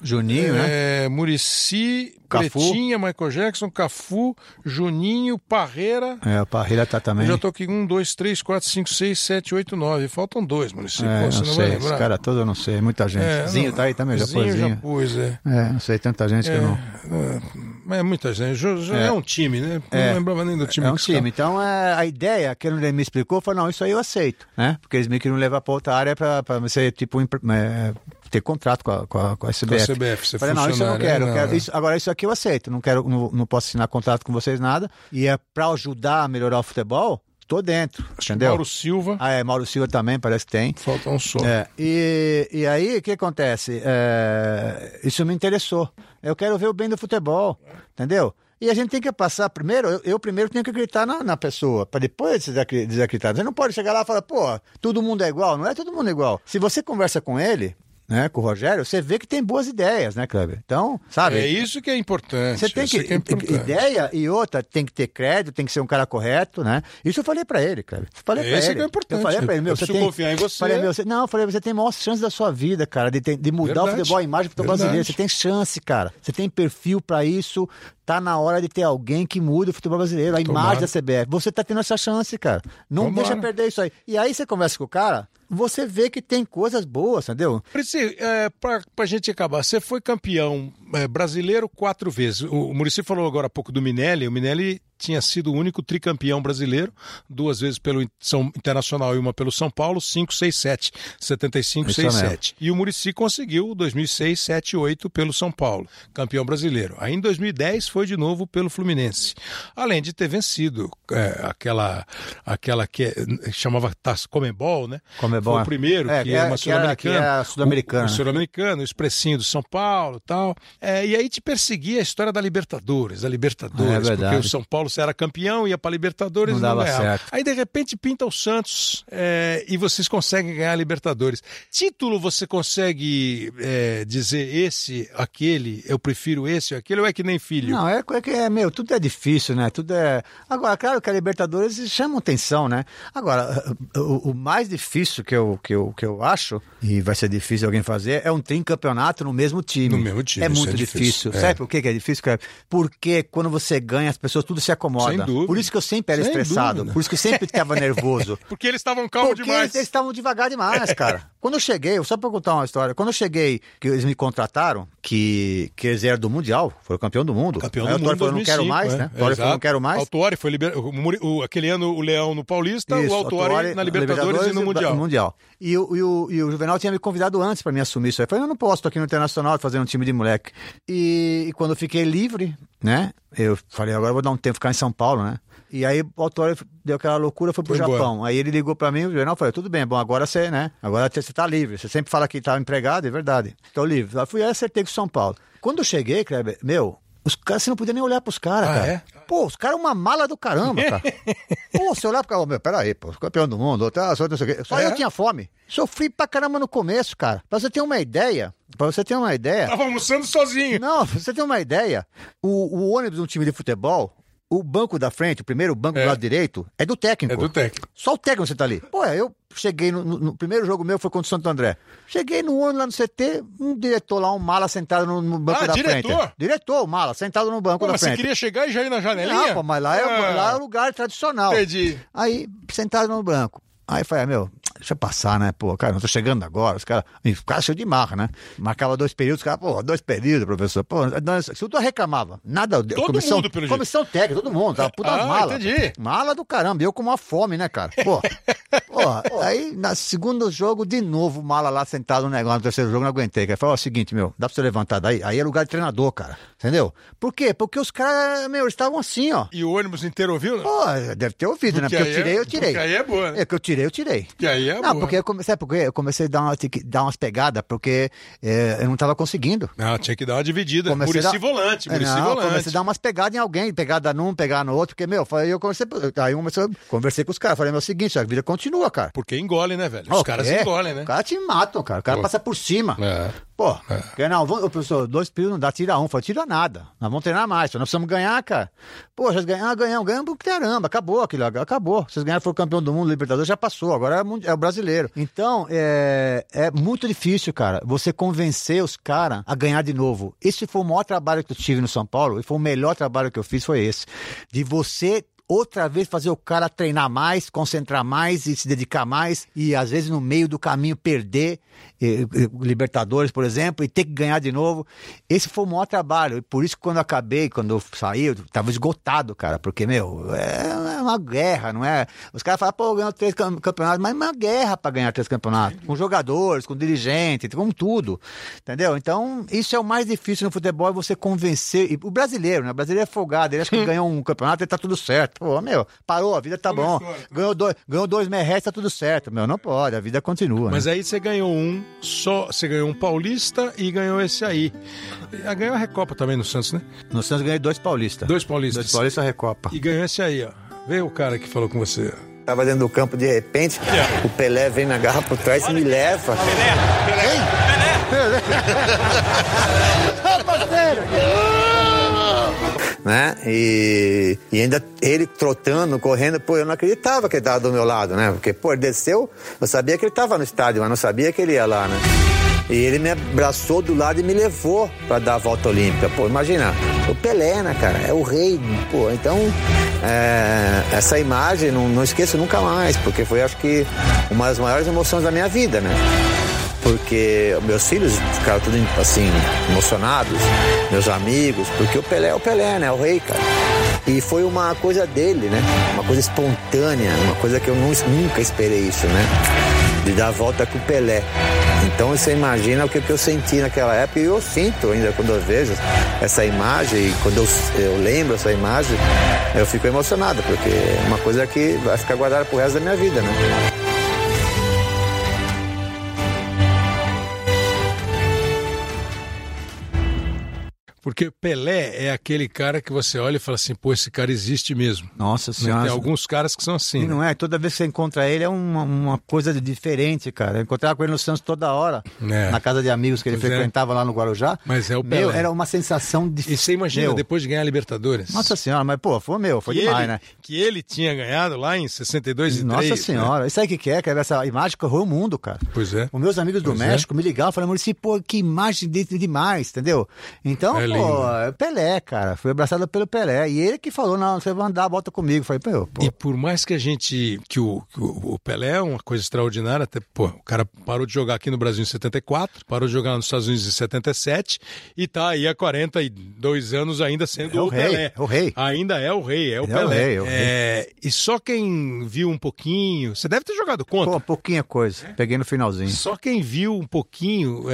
[SPEAKER 4] Juninho, né?
[SPEAKER 2] é, Murici,
[SPEAKER 4] Cafu.
[SPEAKER 2] Pretinha, Michael Jackson, Cafu, Juninho, Parreira.
[SPEAKER 4] É, o Parrilha tá também.
[SPEAKER 2] Eu já tô aqui um, dois, três, quatro, cinco, seis, sete, oito, nove. Faltam dois, Murici.
[SPEAKER 4] É,
[SPEAKER 2] Pô, você
[SPEAKER 4] não
[SPEAKER 2] não
[SPEAKER 4] sei, esse cara todo eu não sei, muita gente.
[SPEAKER 2] É,
[SPEAKER 4] Zinho
[SPEAKER 2] não-
[SPEAKER 4] tá aí também, já
[SPEAKER 2] Zinho
[SPEAKER 4] pôs
[SPEAKER 2] já
[SPEAKER 4] Zinho.
[SPEAKER 2] pus, é.
[SPEAKER 4] É, não sei, tanta gente que eu não...
[SPEAKER 2] Mas é muita gente. Já, já é.
[SPEAKER 4] É.
[SPEAKER 2] um time, né?
[SPEAKER 4] É.
[SPEAKER 2] Não lembrava nem do time.
[SPEAKER 4] É um
[SPEAKER 2] que
[SPEAKER 4] time. Então, é, a ideia que ele me explicou foi, não, isso aí eu aceito, né? Porque eles me queriam levar para outra área para você, tipo, impre- é, ter contrato com a, com a, com a CBF.
[SPEAKER 2] Com a CBF, ser
[SPEAKER 4] Falei, não, isso eu não quero. eu
[SPEAKER 2] não,
[SPEAKER 4] quero
[SPEAKER 2] é.
[SPEAKER 4] isso- agora, isso aqui eu aceito. Não, quero, não, não posso assinar contrato com vocês, nada. E é para ajudar a melhorar o futebol, tô dentro, entendeu?
[SPEAKER 2] Mauro Silva.
[SPEAKER 4] Ah, é, Mauro Silva também, parece que tem.
[SPEAKER 2] Falta um só.
[SPEAKER 4] É, e, e aí, o que acontece? É, isso me interessou. Eu quero ver o bem do futebol, entendeu? E a gente tem que passar primeiro, eu, eu primeiro tenho que acreditar na, na pessoa, para depois desacre- desacreditar. Você não pode chegar lá e falar, pô, todo mundo é igual. Não é todo mundo igual. Se você conversa com ele, né, com o Rogério, você vê que tem boas ideias, né, Kleber? Então, sabe?
[SPEAKER 2] É isso que é importante.
[SPEAKER 4] Você tem
[SPEAKER 2] isso
[SPEAKER 4] que,
[SPEAKER 2] é
[SPEAKER 4] ideia e outra tem que ter crédito, tem que ser um cara correto, né? Isso eu falei pra ele, cara. Falei pra
[SPEAKER 2] Esse
[SPEAKER 4] ele.
[SPEAKER 2] que é importante.
[SPEAKER 4] Eu falei pra ele, meu,
[SPEAKER 2] Eu
[SPEAKER 4] você tem
[SPEAKER 2] confiar em você.
[SPEAKER 4] Falei, meu, você... não, eu falei, você tem maior chance da sua vida, cara, de, ter- de mudar o
[SPEAKER 2] Verdade.
[SPEAKER 4] futebol, a imagem do futebol
[SPEAKER 2] Verdade.
[SPEAKER 4] brasileiro. Você tem chance, cara. Você tem perfil pra isso. Tá na hora de ter alguém que mude o futebol brasileiro, a
[SPEAKER 2] Tomara.
[SPEAKER 4] imagem da CBF. Você tá tendo essa chance, cara. Não
[SPEAKER 2] Tomara.
[SPEAKER 4] deixa perder isso aí. E aí você conversa com o cara, você vê que tem coisas boas, entendeu?
[SPEAKER 2] Muricy, é, pra gente acabar, você foi campeão brasileiro quatro vezes. O, Muricy falou agora há pouco do Minelli. O Minelli tinha sido o único tricampeão brasileiro, duas vezes pelo São Internacional e uma pelo São Paulo, 5, 6, 7, 75,
[SPEAKER 4] Isso
[SPEAKER 2] 6,
[SPEAKER 4] mesmo.
[SPEAKER 2] 7. E o Muricy conseguiu 2006, 7, 8 pelo São Paulo, campeão brasileiro. Aí em 2010 foi de novo pelo Fluminense. Além de ter vencido é, aquela, aquela que é- chamava Taça Comembol, né?
[SPEAKER 4] Comebol,
[SPEAKER 2] Foi
[SPEAKER 4] é.
[SPEAKER 2] o primeiro,
[SPEAKER 4] É,
[SPEAKER 2] que é
[SPEAKER 4] é-
[SPEAKER 2] uma
[SPEAKER 4] que era- que
[SPEAKER 2] sul-americana.
[SPEAKER 4] é a sul-americana,
[SPEAKER 2] O-
[SPEAKER 4] né?
[SPEAKER 2] sul-americano, o expressinho do São Paulo e tal. É, e aí te perseguia a história da Libertadores, da Libertadores,
[SPEAKER 4] É
[SPEAKER 2] porque
[SPEAKER 4] verdade.
[SPEAKER 2] o São Paulo era campeão, ia para Libertadores
[SPEAKER 4] Não
[SPEAKER 2] e não
[SPEAKER 4] dava
[SPEAKER 2] ganhava.
[SPEAKER 4] certo.
[SPEAKER 2] Aí de repente pinta o Santos é, e vocês conseguem ganhar a Libertadores. Título você consegue é, dizer esse, aquele, eu prefiro esse ou aquele, ou é que nem filho?
[SPEAKER 4] Não, é, é que é, meu, tudo é difícil, né? Tudo é. Agora, claro que a Libertadores chama atenção, né? Agora, o, o mais difícil que eu, que, eu, que eu acho, e vai ser difícil alguém fazer, é um tricampeonato no mesmo time.
[SPEAKER 2] No mesmo time,
[SPEAKER 4] É
[SPEAKER 2] isso
[SPEAKER 4] muito
[SPEAKER 2] é
[SPEAKER 4] difícil.
[SPEAKER 2] difícil, é.
[SPEAKER 4] Sabe por que é difícil, cara? Porque quando você ganha, as pessoas tudo se acomoda.
[SPEAKER 2] Sem dúvida.
[SPEAKER 4] Por isso que eu sempre era
[SPEAKER 2] Sem
[SPEAKER 4] estressado.
[SPEAKER 2] dúvida.
[SPEAKER 4] Por isso que eu sempre ficava [LAUGHS] nervoso.
[SPEAKER 2] Porque eles estavam calmos demais.
[SPEAKER 4] eles estavam devagar demais, cara. Quando eu cheguei, só pra contar uma história, quando eu cheguei, que eles me contrataram, que, que eles eram do Mundial, foram campeão do mundo.
[SPEAKER 2] Campeão
[SPEAKER 4] Aí
[SPEAKER 2] do mundo
[SPEAKER 4] falou, não quero
[SPEAKER 2] 2005,
[SPEAKER 4] mais,
[SPEAKER 2] é.
[SPEAKER 4] né? O Autori falou, não quero mais.
[SPEAKER 2] Autori foi liber... o aquele ano o Leão no Paulista,
[SPEAKER 4] Isso,
[SPEAKER 2] o Autori na Libertadores, e no Mundial.
[SPEAKER 4] Mundial. E, o- e o, e o Juvenal tinha me convidado antes para me assumir isso aí. Eu falei, eu não posso, tô aqui no Internacional fazendo um time de moleque. E, e quando eu fiquei livre, né? Eu falei, agora eu vou dar um tempo ficar em São Paulo, né? E aí o Autori deu aquela loucura, foi pro
[SPEAKER 2] Foi.
[SPEAKER 4] Japão. Aí ele ligou para mim, o Juvenal falou, tudo bem, bom, agora você, né? Agora você tá livre. Você sempre fala que tá empregado, é verdade. Tô livre. Aí fui aí acertei com São Paulo. Quando eu cheguei, Kleber, meu, os caras, você não podia nem olhar pros caras,
[SPEAKER 2] Ah,
[SPEAKER 4] cara.
[SPEAKER 2] é?
[SPEAKER 4] Pô, os caras é uma mala do caramba, cara. [LAUGHS] Pô, você olhar pro cara, meu, peraí, pô, campeão do mundo, tá, só, não sei o quê. só
[SPEAKER 2] É?
[SPEAKER 4] eu tinha fome. Sofri pra caramba no começo, cara. Pra você ter uma ideia, pra você ter uma ideia.
[SPEAKER 2] Tava almoçando sozinho.
[SPEAKER 4] Não, pra você ter uma ideia, o, o ônibus de um time de futebol, o banco da frente, o primeiro banco
[SPEAKER 2] É.
[SPEAKER 4] do lado direito, é do técnico.
[SPEAKER 2] É do técnico.
[SPEAKER 4] Só o técnico você tá ali. Pô, eu cheguei no, no- no primeiro jogo meu, foi contra o Santo André. Cheguei no ônibus lá no CT, um diretor lá, um mala sentado no, no banco
[SPEAKER 2] Ah,
[SPEAKER 4] da
[SPEAKER 2] diretor?
[SPEAKER 4] frente. Diretor, mala, sentado no banco
[SPEAKER 2] Pô,
[SPEAKER 4] da
[SPEAKER 2] mas você
[SPEAKER 4] frente.
[SPEAKER 2] queria chegar e já ir na janelinha?
[SPEAKER 4] Não, pô, mas lá é,
[SPEAKER 2] Ah,
[SPEAKER 4] lá é o lugar tradicional.
[SPEAKER 2] Entendi.
[SPEAKER 4] Aí, sentado no banco. Aí falei, ah, meu, deixa eu passar, né? Pô, cara, não tô chegando agora. Os caras, o cara cheio de marra, né? Marcava dois períodos, os caras, pô, dois períodos, professor. Pô, se tudo reclamava. Nada.
[SPEAKER 2] Todo
[SPEAKER 4] comissão,
[SPEAKER 2] mundo, pelo jeito.
[SPEAKER 4] Comissão técnica, todo mundo. Tava puta
[SPEAKER 2] Ah,
[SPEAKER 4] mala.
[SPEAKER 2] entendi.
[SPEAKER 4] Mala do caramba. Eu com uma fome, né, cara? Pô. [LAUGHS] pô, aí, no segundo jogo, de novo, mala lá sentado no negócio. No terceiro jogo, não aguentei. Cara. Falei, ó, é o seguinte, meu, dá pra você levantar daí? Aí é lugar de treinador, cara. Entendeu? Por quê? Porque os caras, meu, estavam assim, ó.
[SPEAKER 2] E o ônibus inteiro ouviu? não?
[SPEAKER 4] Pô, deve ter ouvido, né?
[SPEAKER 2] Porque
[SPEAKER 4] Porque eu
[SPEAKER 2] aí é-
[SPEAKER 4] tirei, eu tirei.
[SPEAKER 2] porque aí é boa, né?
[SPEAKER 4] É que eu tirei, eu tirei.
[SPEAKER 2] Que aí é
[SPEAKER 4] não,
[SPEAKER 2] boa.
[SPEAKER 4] porque eu comecei, sabe por quê? Eu comecei a dar, uma, dar umas pegadas, porque é, eu não tava conseguindo.
[SPEAKER 2] Não, tinha que dar uma dividida.
[SPEAKER 4] Comecei
[SPEAKER 2] Murici
[SPEAKER 4] dar-
[SPEAKER 2] volante,
[SPEAKER 4] É,
[SPEAKER 2] Murici
[SPEAKER 4] não,
[SPEAKER 2] volante.
[SPEAKER 4] comecei a dar umas pegadas em alguém, pegada num, pegar no outro, porque, meu, falei, eu comecei, aí eu comecei, conversei com os caras, falei, meu, é o seguinte, a vida continua, cara.
[SPEAKER 2] Porque engole, né, velho? Os
[SPEAKER 4] Ó,
[SPEAKER 2] caras engolem, né?
[SPEAKER 4] Os caras te matam, cara. O cara
[SPEAKER 2] Pô.
[SPEAKER 4] passa por cima.
[SPEAKER 2] É.
[SPEAKER 4] Pô, quer não, vamos, professor, dois períodos não dá, tira um. Falei, tira nada. Nós vamos treinar mais, nós precisamos ganhar, cara. Pô, já ganhamos, ganhamos, ganhamos, caramba, acabou aquilo, acabou. Vocês ganharam, foram campeão do mundo, Libertadores, já passou, agora é, é o brasileiro. Então, é, é muito difícil, cara, você convencer os caras a ganhar de novo. Esse foi o maior trabalho que eu tive no São Paulo, e foi o melhor trabalho que eu fiz, foi esse. De você outra vez fazer o cara treinar mais, concentrar mais e se dedicar mais e às vezes no meio do caminho perder eh, eh, Libertadores, por exemplo, e ter que ganhar de novo. Esse foi o maior trabalho. E por isso que quando eu acabei, quando eu saí, eu tava esgotado, cara, porque, meu, é uma guerra, não é? Os caras falam, pô, ganhou três cam- campeonatos, mas é uma guerra para ganhar três campeonatos. Com jogadores, com dirigentes, com tudo. Entendeu? Então, isso é o mais difícil no futebol, é você convencer. E o brasileiro, né? O brasileiro é folgado, ele acha que [LAUGHS] ganhou um campeonato e tá tudo certo. Pô, meu, parou, a vida tá bom. Ganhou dois, ganhou dois merréis, tá tudo certo. Meu, não pode, a vida continua.
[SPEAKER 2] Mas
[SPEAKER 4] né?
[SPEAKER 2] aí você ganhou um só, você ganhou um paulista e ganhou esse aí. E ganhou a Recopa também no Santos, né?
[SPEAKER 4] No Santos eu ganhei dois paulistas.
[SPEAKER 2] Dois paulistas.
[SPEAKER 4] Dois paulistas Recopa.
[SPEAKER 2] E ganhou esse aí, ó. Vê o cara que falou com você.
[SPEAKER 8] Tava dentro do campo, de repente, o Pelé vem na garra por trás e me leva. [LAUGHS] [LAUGHS] né? E, e ainda ele trotando, correndo, pô, eu não acreditava que ele tava do meu lado, né? Porque, pô, ele desceu, eu sabia que ele tava no estádio, mas não sabia que ele ia lá, né? E ele me abraçou do lado e me levou para dar a volta olímpica. Pô, imagina, o Pelé, né, cara? É o rei. Pô, então, é, essa imagem não, não esqueço nunca mais, porque foi, acho que, uma das maiores emoções da minha vida, né? Porque meus filhos ficaram tudo assim, emocionados, meus amigos, porque o Pelé é o Pelé, né? É o rei, cara. E foi uma coisa dele, né? Uma coisa espontânea, uma coisa que eu nu- nunca esperei isso, né? De dar a volta com o Pelé. Então você imagina o que, eu senti naquela época e eu sinto ainda quando eu vejo essa imagem e quando eu, eu lembro essa imagem, eu fico emocionado, porque é uma coisa que vai ficar guardada pro resto da minha vida, né?
[SPEAKER 2] Porque Pelé é aquele cara que você olha e fala assim, pô, esse cara existe mesmo.
[SPEAKER 4] Nossa
[SPEAKER 2] Né?
[SPEAKER 4] senhora.
[SPEAKER 2] Tem alguns caras que são assim.
[SPEAKER 4] E
[SPEAKER 2] né?
[SPEAKER 4] não é? Toda vez que você encontra ele é uma, uma coisa diferente, cara. Eu encontrava com ele no Santos toda hora,
[SPEAKER 2] É.
[SPEAKER 4] na casa de amigos que ele
[SPEAKER 2] Pois é.
[SPEAKER 4] frequentava lá no Guarujá.
[SPEAKER 2] Mas é o
[SPEAKER 4] Meu,
[SPEAKER 2] Pelé.
[SPEAKER 4] era uma sensação de.
[SPEAKER 2] E você imagina,
[SPEAKER 4] Meu,
[SPEAKER 2] depois de ganhar a Libertadores.
[SPEAKER 4] Nossa senhora, mas pô, foi meu, foi
[SPEAKER 2] que
[SPEAKER 4] demais,
[SPEAKER 2] ele,
[SPEAKER 4] né?
[SPEAKER 2] Que ele tinha ganhado lá em 62 e
[SPEAKER 4] Nossa
[SPEAKER 2] 3,
[SPEAKER 4] senhora, isso aí que que é, cara? Essa imagem correu o mundo, cara.
[SPEAKER 2] Né? Pois é.
[SPEAKER 4] Os meus amigos do
[SPEAKER 2] Pois é.
[SPEAKER 4] México me ligavam, falavam, Maurício, pô, que imagem de, demais, entendeu? Então,
[SPEAKER 2] É
[SPEAKER 4] pô,
[SPEAKER 2] lindo.
[SPEAKER 4] é Pelé, cara. Fui abraçado pelo Pelé. E ele que falou, não, você vai andar, volta comigo. Falei, pô, pô.
[SPEAKER 2] E por mais que a gente. que o, que o Pelé é uma coisa extraordinária, até, pô, o cara parou de jogar aqui no Brasil em 74, parou de jogar nos Estados Unidos em 77 e tá aí há 42 anos ainda sendo
[SPEAKER 4] É o
[SPEAKER 2] o,
[SPEAKER 4] rei,
[SPEAKER 2] Pelé.
[SPEAKER 4] é o rei.
[SPEAKER 2] Ainda é o rei, é o
[SPEAKER 4] Ele é o
[SPEAKER 2] Pelé.
[SPEAKER 4] rei, é o rei.
[SPEAKER 2] É, e só quem viu um pouquinho. Você deve ter jogado contra.
[SPEAKER 4] Pô, pouquinha coisa. Peguei no finalzinho.
[SPEAKER 2] Só quem viu um pouquinho.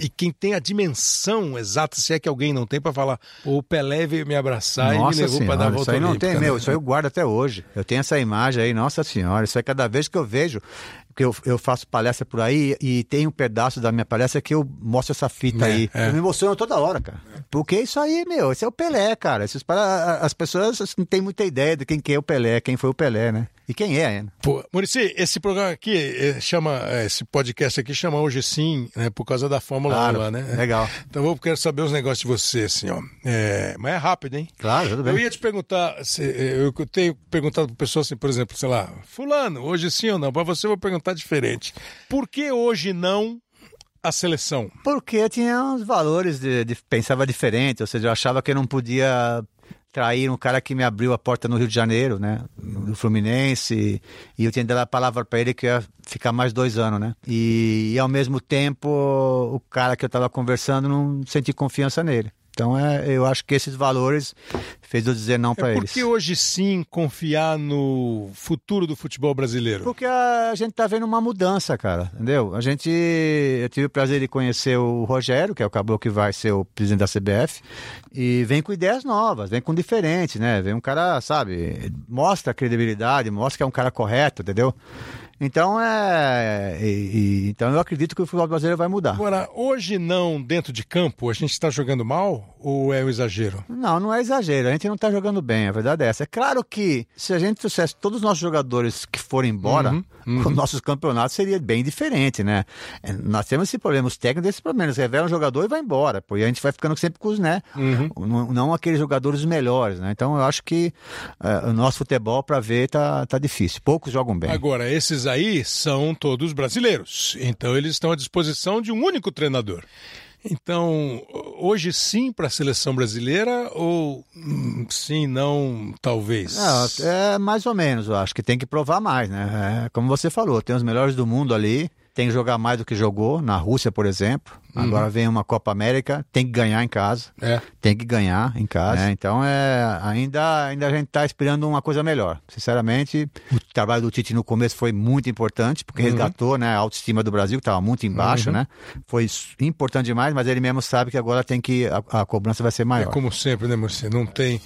[SPEAKER 2] É, e quem tem a dimensão exata, se é que alguém não tem, pra falar, "Pô, o Pelé veio me abraçar e me
[SPEAKER 4] Nossa
[SPEAKER 2] levou pra dar a volta
[SPEAKER 4] isso aí não
[SPEAKER 2] olímpica",
[SPEAKER 4] tem,
[SPEAKER 2] né?
[SPEAKER 4] meu, isso aí eu guardo até hoje. Eu tenho essa imagem aí, nossa senhora, isso aí cada vez que eu vejo, porque eu, eu faço palestra por aí e tem um pedaço da minha palestra que eu mostro essa fita
[SPEAKER 2] É,
[SPEAKER 4] aí.
[SPEAKER 2] é.
[SPEAKER 4] Eu me emociono toda hora, cara. Porque isso aí, meu, esse é o Pelé, cara. Esses para, as pessoas não têm muita ideia de quem que é o Pelé, quem foi o Pelé, né? E quem é ainda.
[SPEAKER 2] Pô, Murici, esse programa aqui eh, chama, eh, esse podcast aqui chama Hoje Sim, né, por causa da Fórmula
[SPEAKER 4] Claro,
[SPEAKER 2] 1 lá, né?
[SPEAKER 4] legal.
[SPEAKER 2] Então eu quero saber uns negócios de você, assim, ó. É, mas é rápido, hein?
[SPEAKER 4] Claro, tudo bem.
[SPEAKER 2] Eu ia te perguntar, eh, eu tenho perguntado para pessoas assim, por exemplo, sei lá, fulano, hoje sim ou não? Para você eu vou perguntar diferente. Por que hoje não a seleção?
[SPEAKER 4] Porque eu tinha uns valores de, de- pensava diferente, ou seja, eu achava que eu não podia trair um cara que me abriu a porta no Rio de Janeiro, né, no Fluminense, e eu tinha dado a palavra para ele que eu ia ficar mais dois anos, né, e, e ao mesmo tempo o cara que eu estava conversando não senti confiança nele. Então é, eu acho que esses valores fez eu dizer não para
[SPEAKER 2] É
[SPEAKER 4] eles.
[SPEAKER 2] porque hoje sim confiar no futuro do futebol brasileiro?
[SPEAKER 4] Porque a gente tá vendo uma mudança, cara, entendeu? A gente, eu tive o prazer de conhecer o Rogério, que é o caboclo que vai ser o presidente da CBF, e vem com ideias novas, vem com diferentes, né? Vem um cara, sabe, mostra credibilidade, mostra que é um cara correto, entendeu? Então, é, e- e- então eu acredito que o futebol brasileiro vai mudar.
[SPEAKER 2] Agora, hoje não, dentro de campo, a gente está jogando mal ou é um exagero?
[SPEAKER 4] Não, não é exagero. A gente não tá jogando bem, a verdade é essa. É claro que se a gente trouxesse todos os nossos jogadores que forem embora,
[SPEAKER 2] Uhum,
[SPEAKER 4] o nosso campeonato seria bem diferente, né? É, Nós temos esse problema, os técnicos desses problemas. Revela um jogador e vai embora, porque a gente vai ficando sempre com os, né?
[SPEAKER 2] Uhum.
[SPEAKER 4] Não, não aqueles jogadores melhores, né? Então eu acho que é, o nosso futebol, para ver, tá, tá difícil. Poucos jogam bem.
[SPEAKER 2] Agora, esses aí são todos brasileiros. Então, eles estão à disposição de um único treinador. Então, hoje sim para a seleção brasileira ou hum, sim, não, talvez?
[SPEAKER 4] Não, é mais ou menos, eu acho que tem que provar mais, né? É, como você falou, tem os melhores do mundo ali, tem que jogar mais do que jogou, na Rússia, por exemplo. Agora vem uma Copa América, tem que ganhar em casa.
[SPEAKER 2] É.
[SPEAKER 4] Tem que ganhar em casa. né? Então é ainda, ainda a gente está esperando uma coisa melhor. Sinceramente, o trabalho do Tite no começo foi muito importante, porque resgatou né, a autoestima do Brasil, que estava muito embaixo, né? Foi importante demais, mas ele mesmo sabe que agora tem que. A, a cobrança vai ser
[SPEAKER 2] É
[SPEAKER 4] maior.
[SPEAKER 2] como sempre, né, Murcia? Não tem.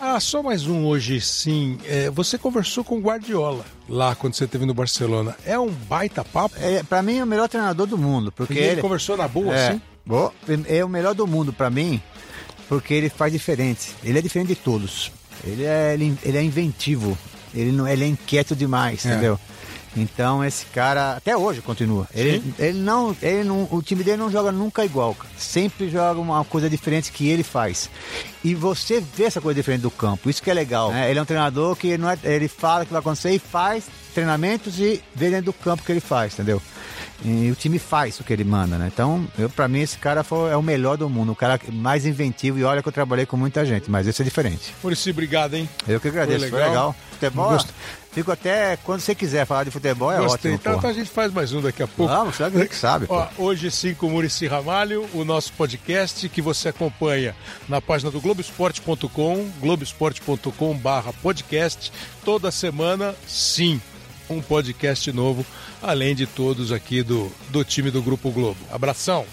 [SPEAKER 2] Ah, só mais um hoje sim. É, você conversou com o Guardiola lá quando você esteve no Barcelona. É um baita papo?
[SPEAKER 4] É, para mim é o melhor treinador do mundo, porque
[SPEAKER 2] ele,
[SPEAKER 4] ele,
[SPEAKER 2] conversou na boa,
[SPEAKER 4] é,
[SPEAKER 2] assim?
[SPEAKER 4] Bo- é o melhor do mundo pra mim, porque ele faz diferente. Ele é diferente de todos. Ele é, ele, ele é inventivo. Ele não, ele é inquieto demais,
[SPEAKER 2] É.
[SPEAKER 4] entendeu? Então esse cara até hoje continua. Ele, ele não, ele não, o time dele não joga nunca igual. Sempre joga uma coisa diferente que ele faz. E você vê essa coisa diferente do campo. Isso que é legal. né? Ele é um treinador que não é, ele fala o que vai acontecer e faz treinamentos e vê dentro do campo que ele faz, entendeu? E o time faz o que ele manda, né? Então, eu, pra mim, esse cara foi, é o melhor do mundo, o cara mais inventivo. E olha que eu trabalhei com muita gente, mas esse é diferente.
[SPEAKER 2] Murici, obrigado, hein?
[SPEAKER 4] Eu que agradeço,
[SPEAKER 2] Foi
[SPEAKER 4] foi
[SPEAKER 2] legal.
[SPEAKER 4] legal. Futebol,
[SPEAKER 2] Gosto-
[SPEAKER 4] fico até quando você quiser falar de futebol, é
[SPEAKER 2] Gostei.
[SPEAKER 4] ótimo.
[SPEAKER 2] Então, então a gente faz mais um daqui a pouco.
[SPEAKER 4] Vamos, sabe que sabe.
[SPEAKER 2] Ó, hoje sim com o Murici Ramalho, o nosso podcast que você acompanha na página do Globoesporte.com, globoesporte.com barra podcast, toda semana, sim, um podcast novo, além de todos aqui do, do time do Grupo Globo. Abração!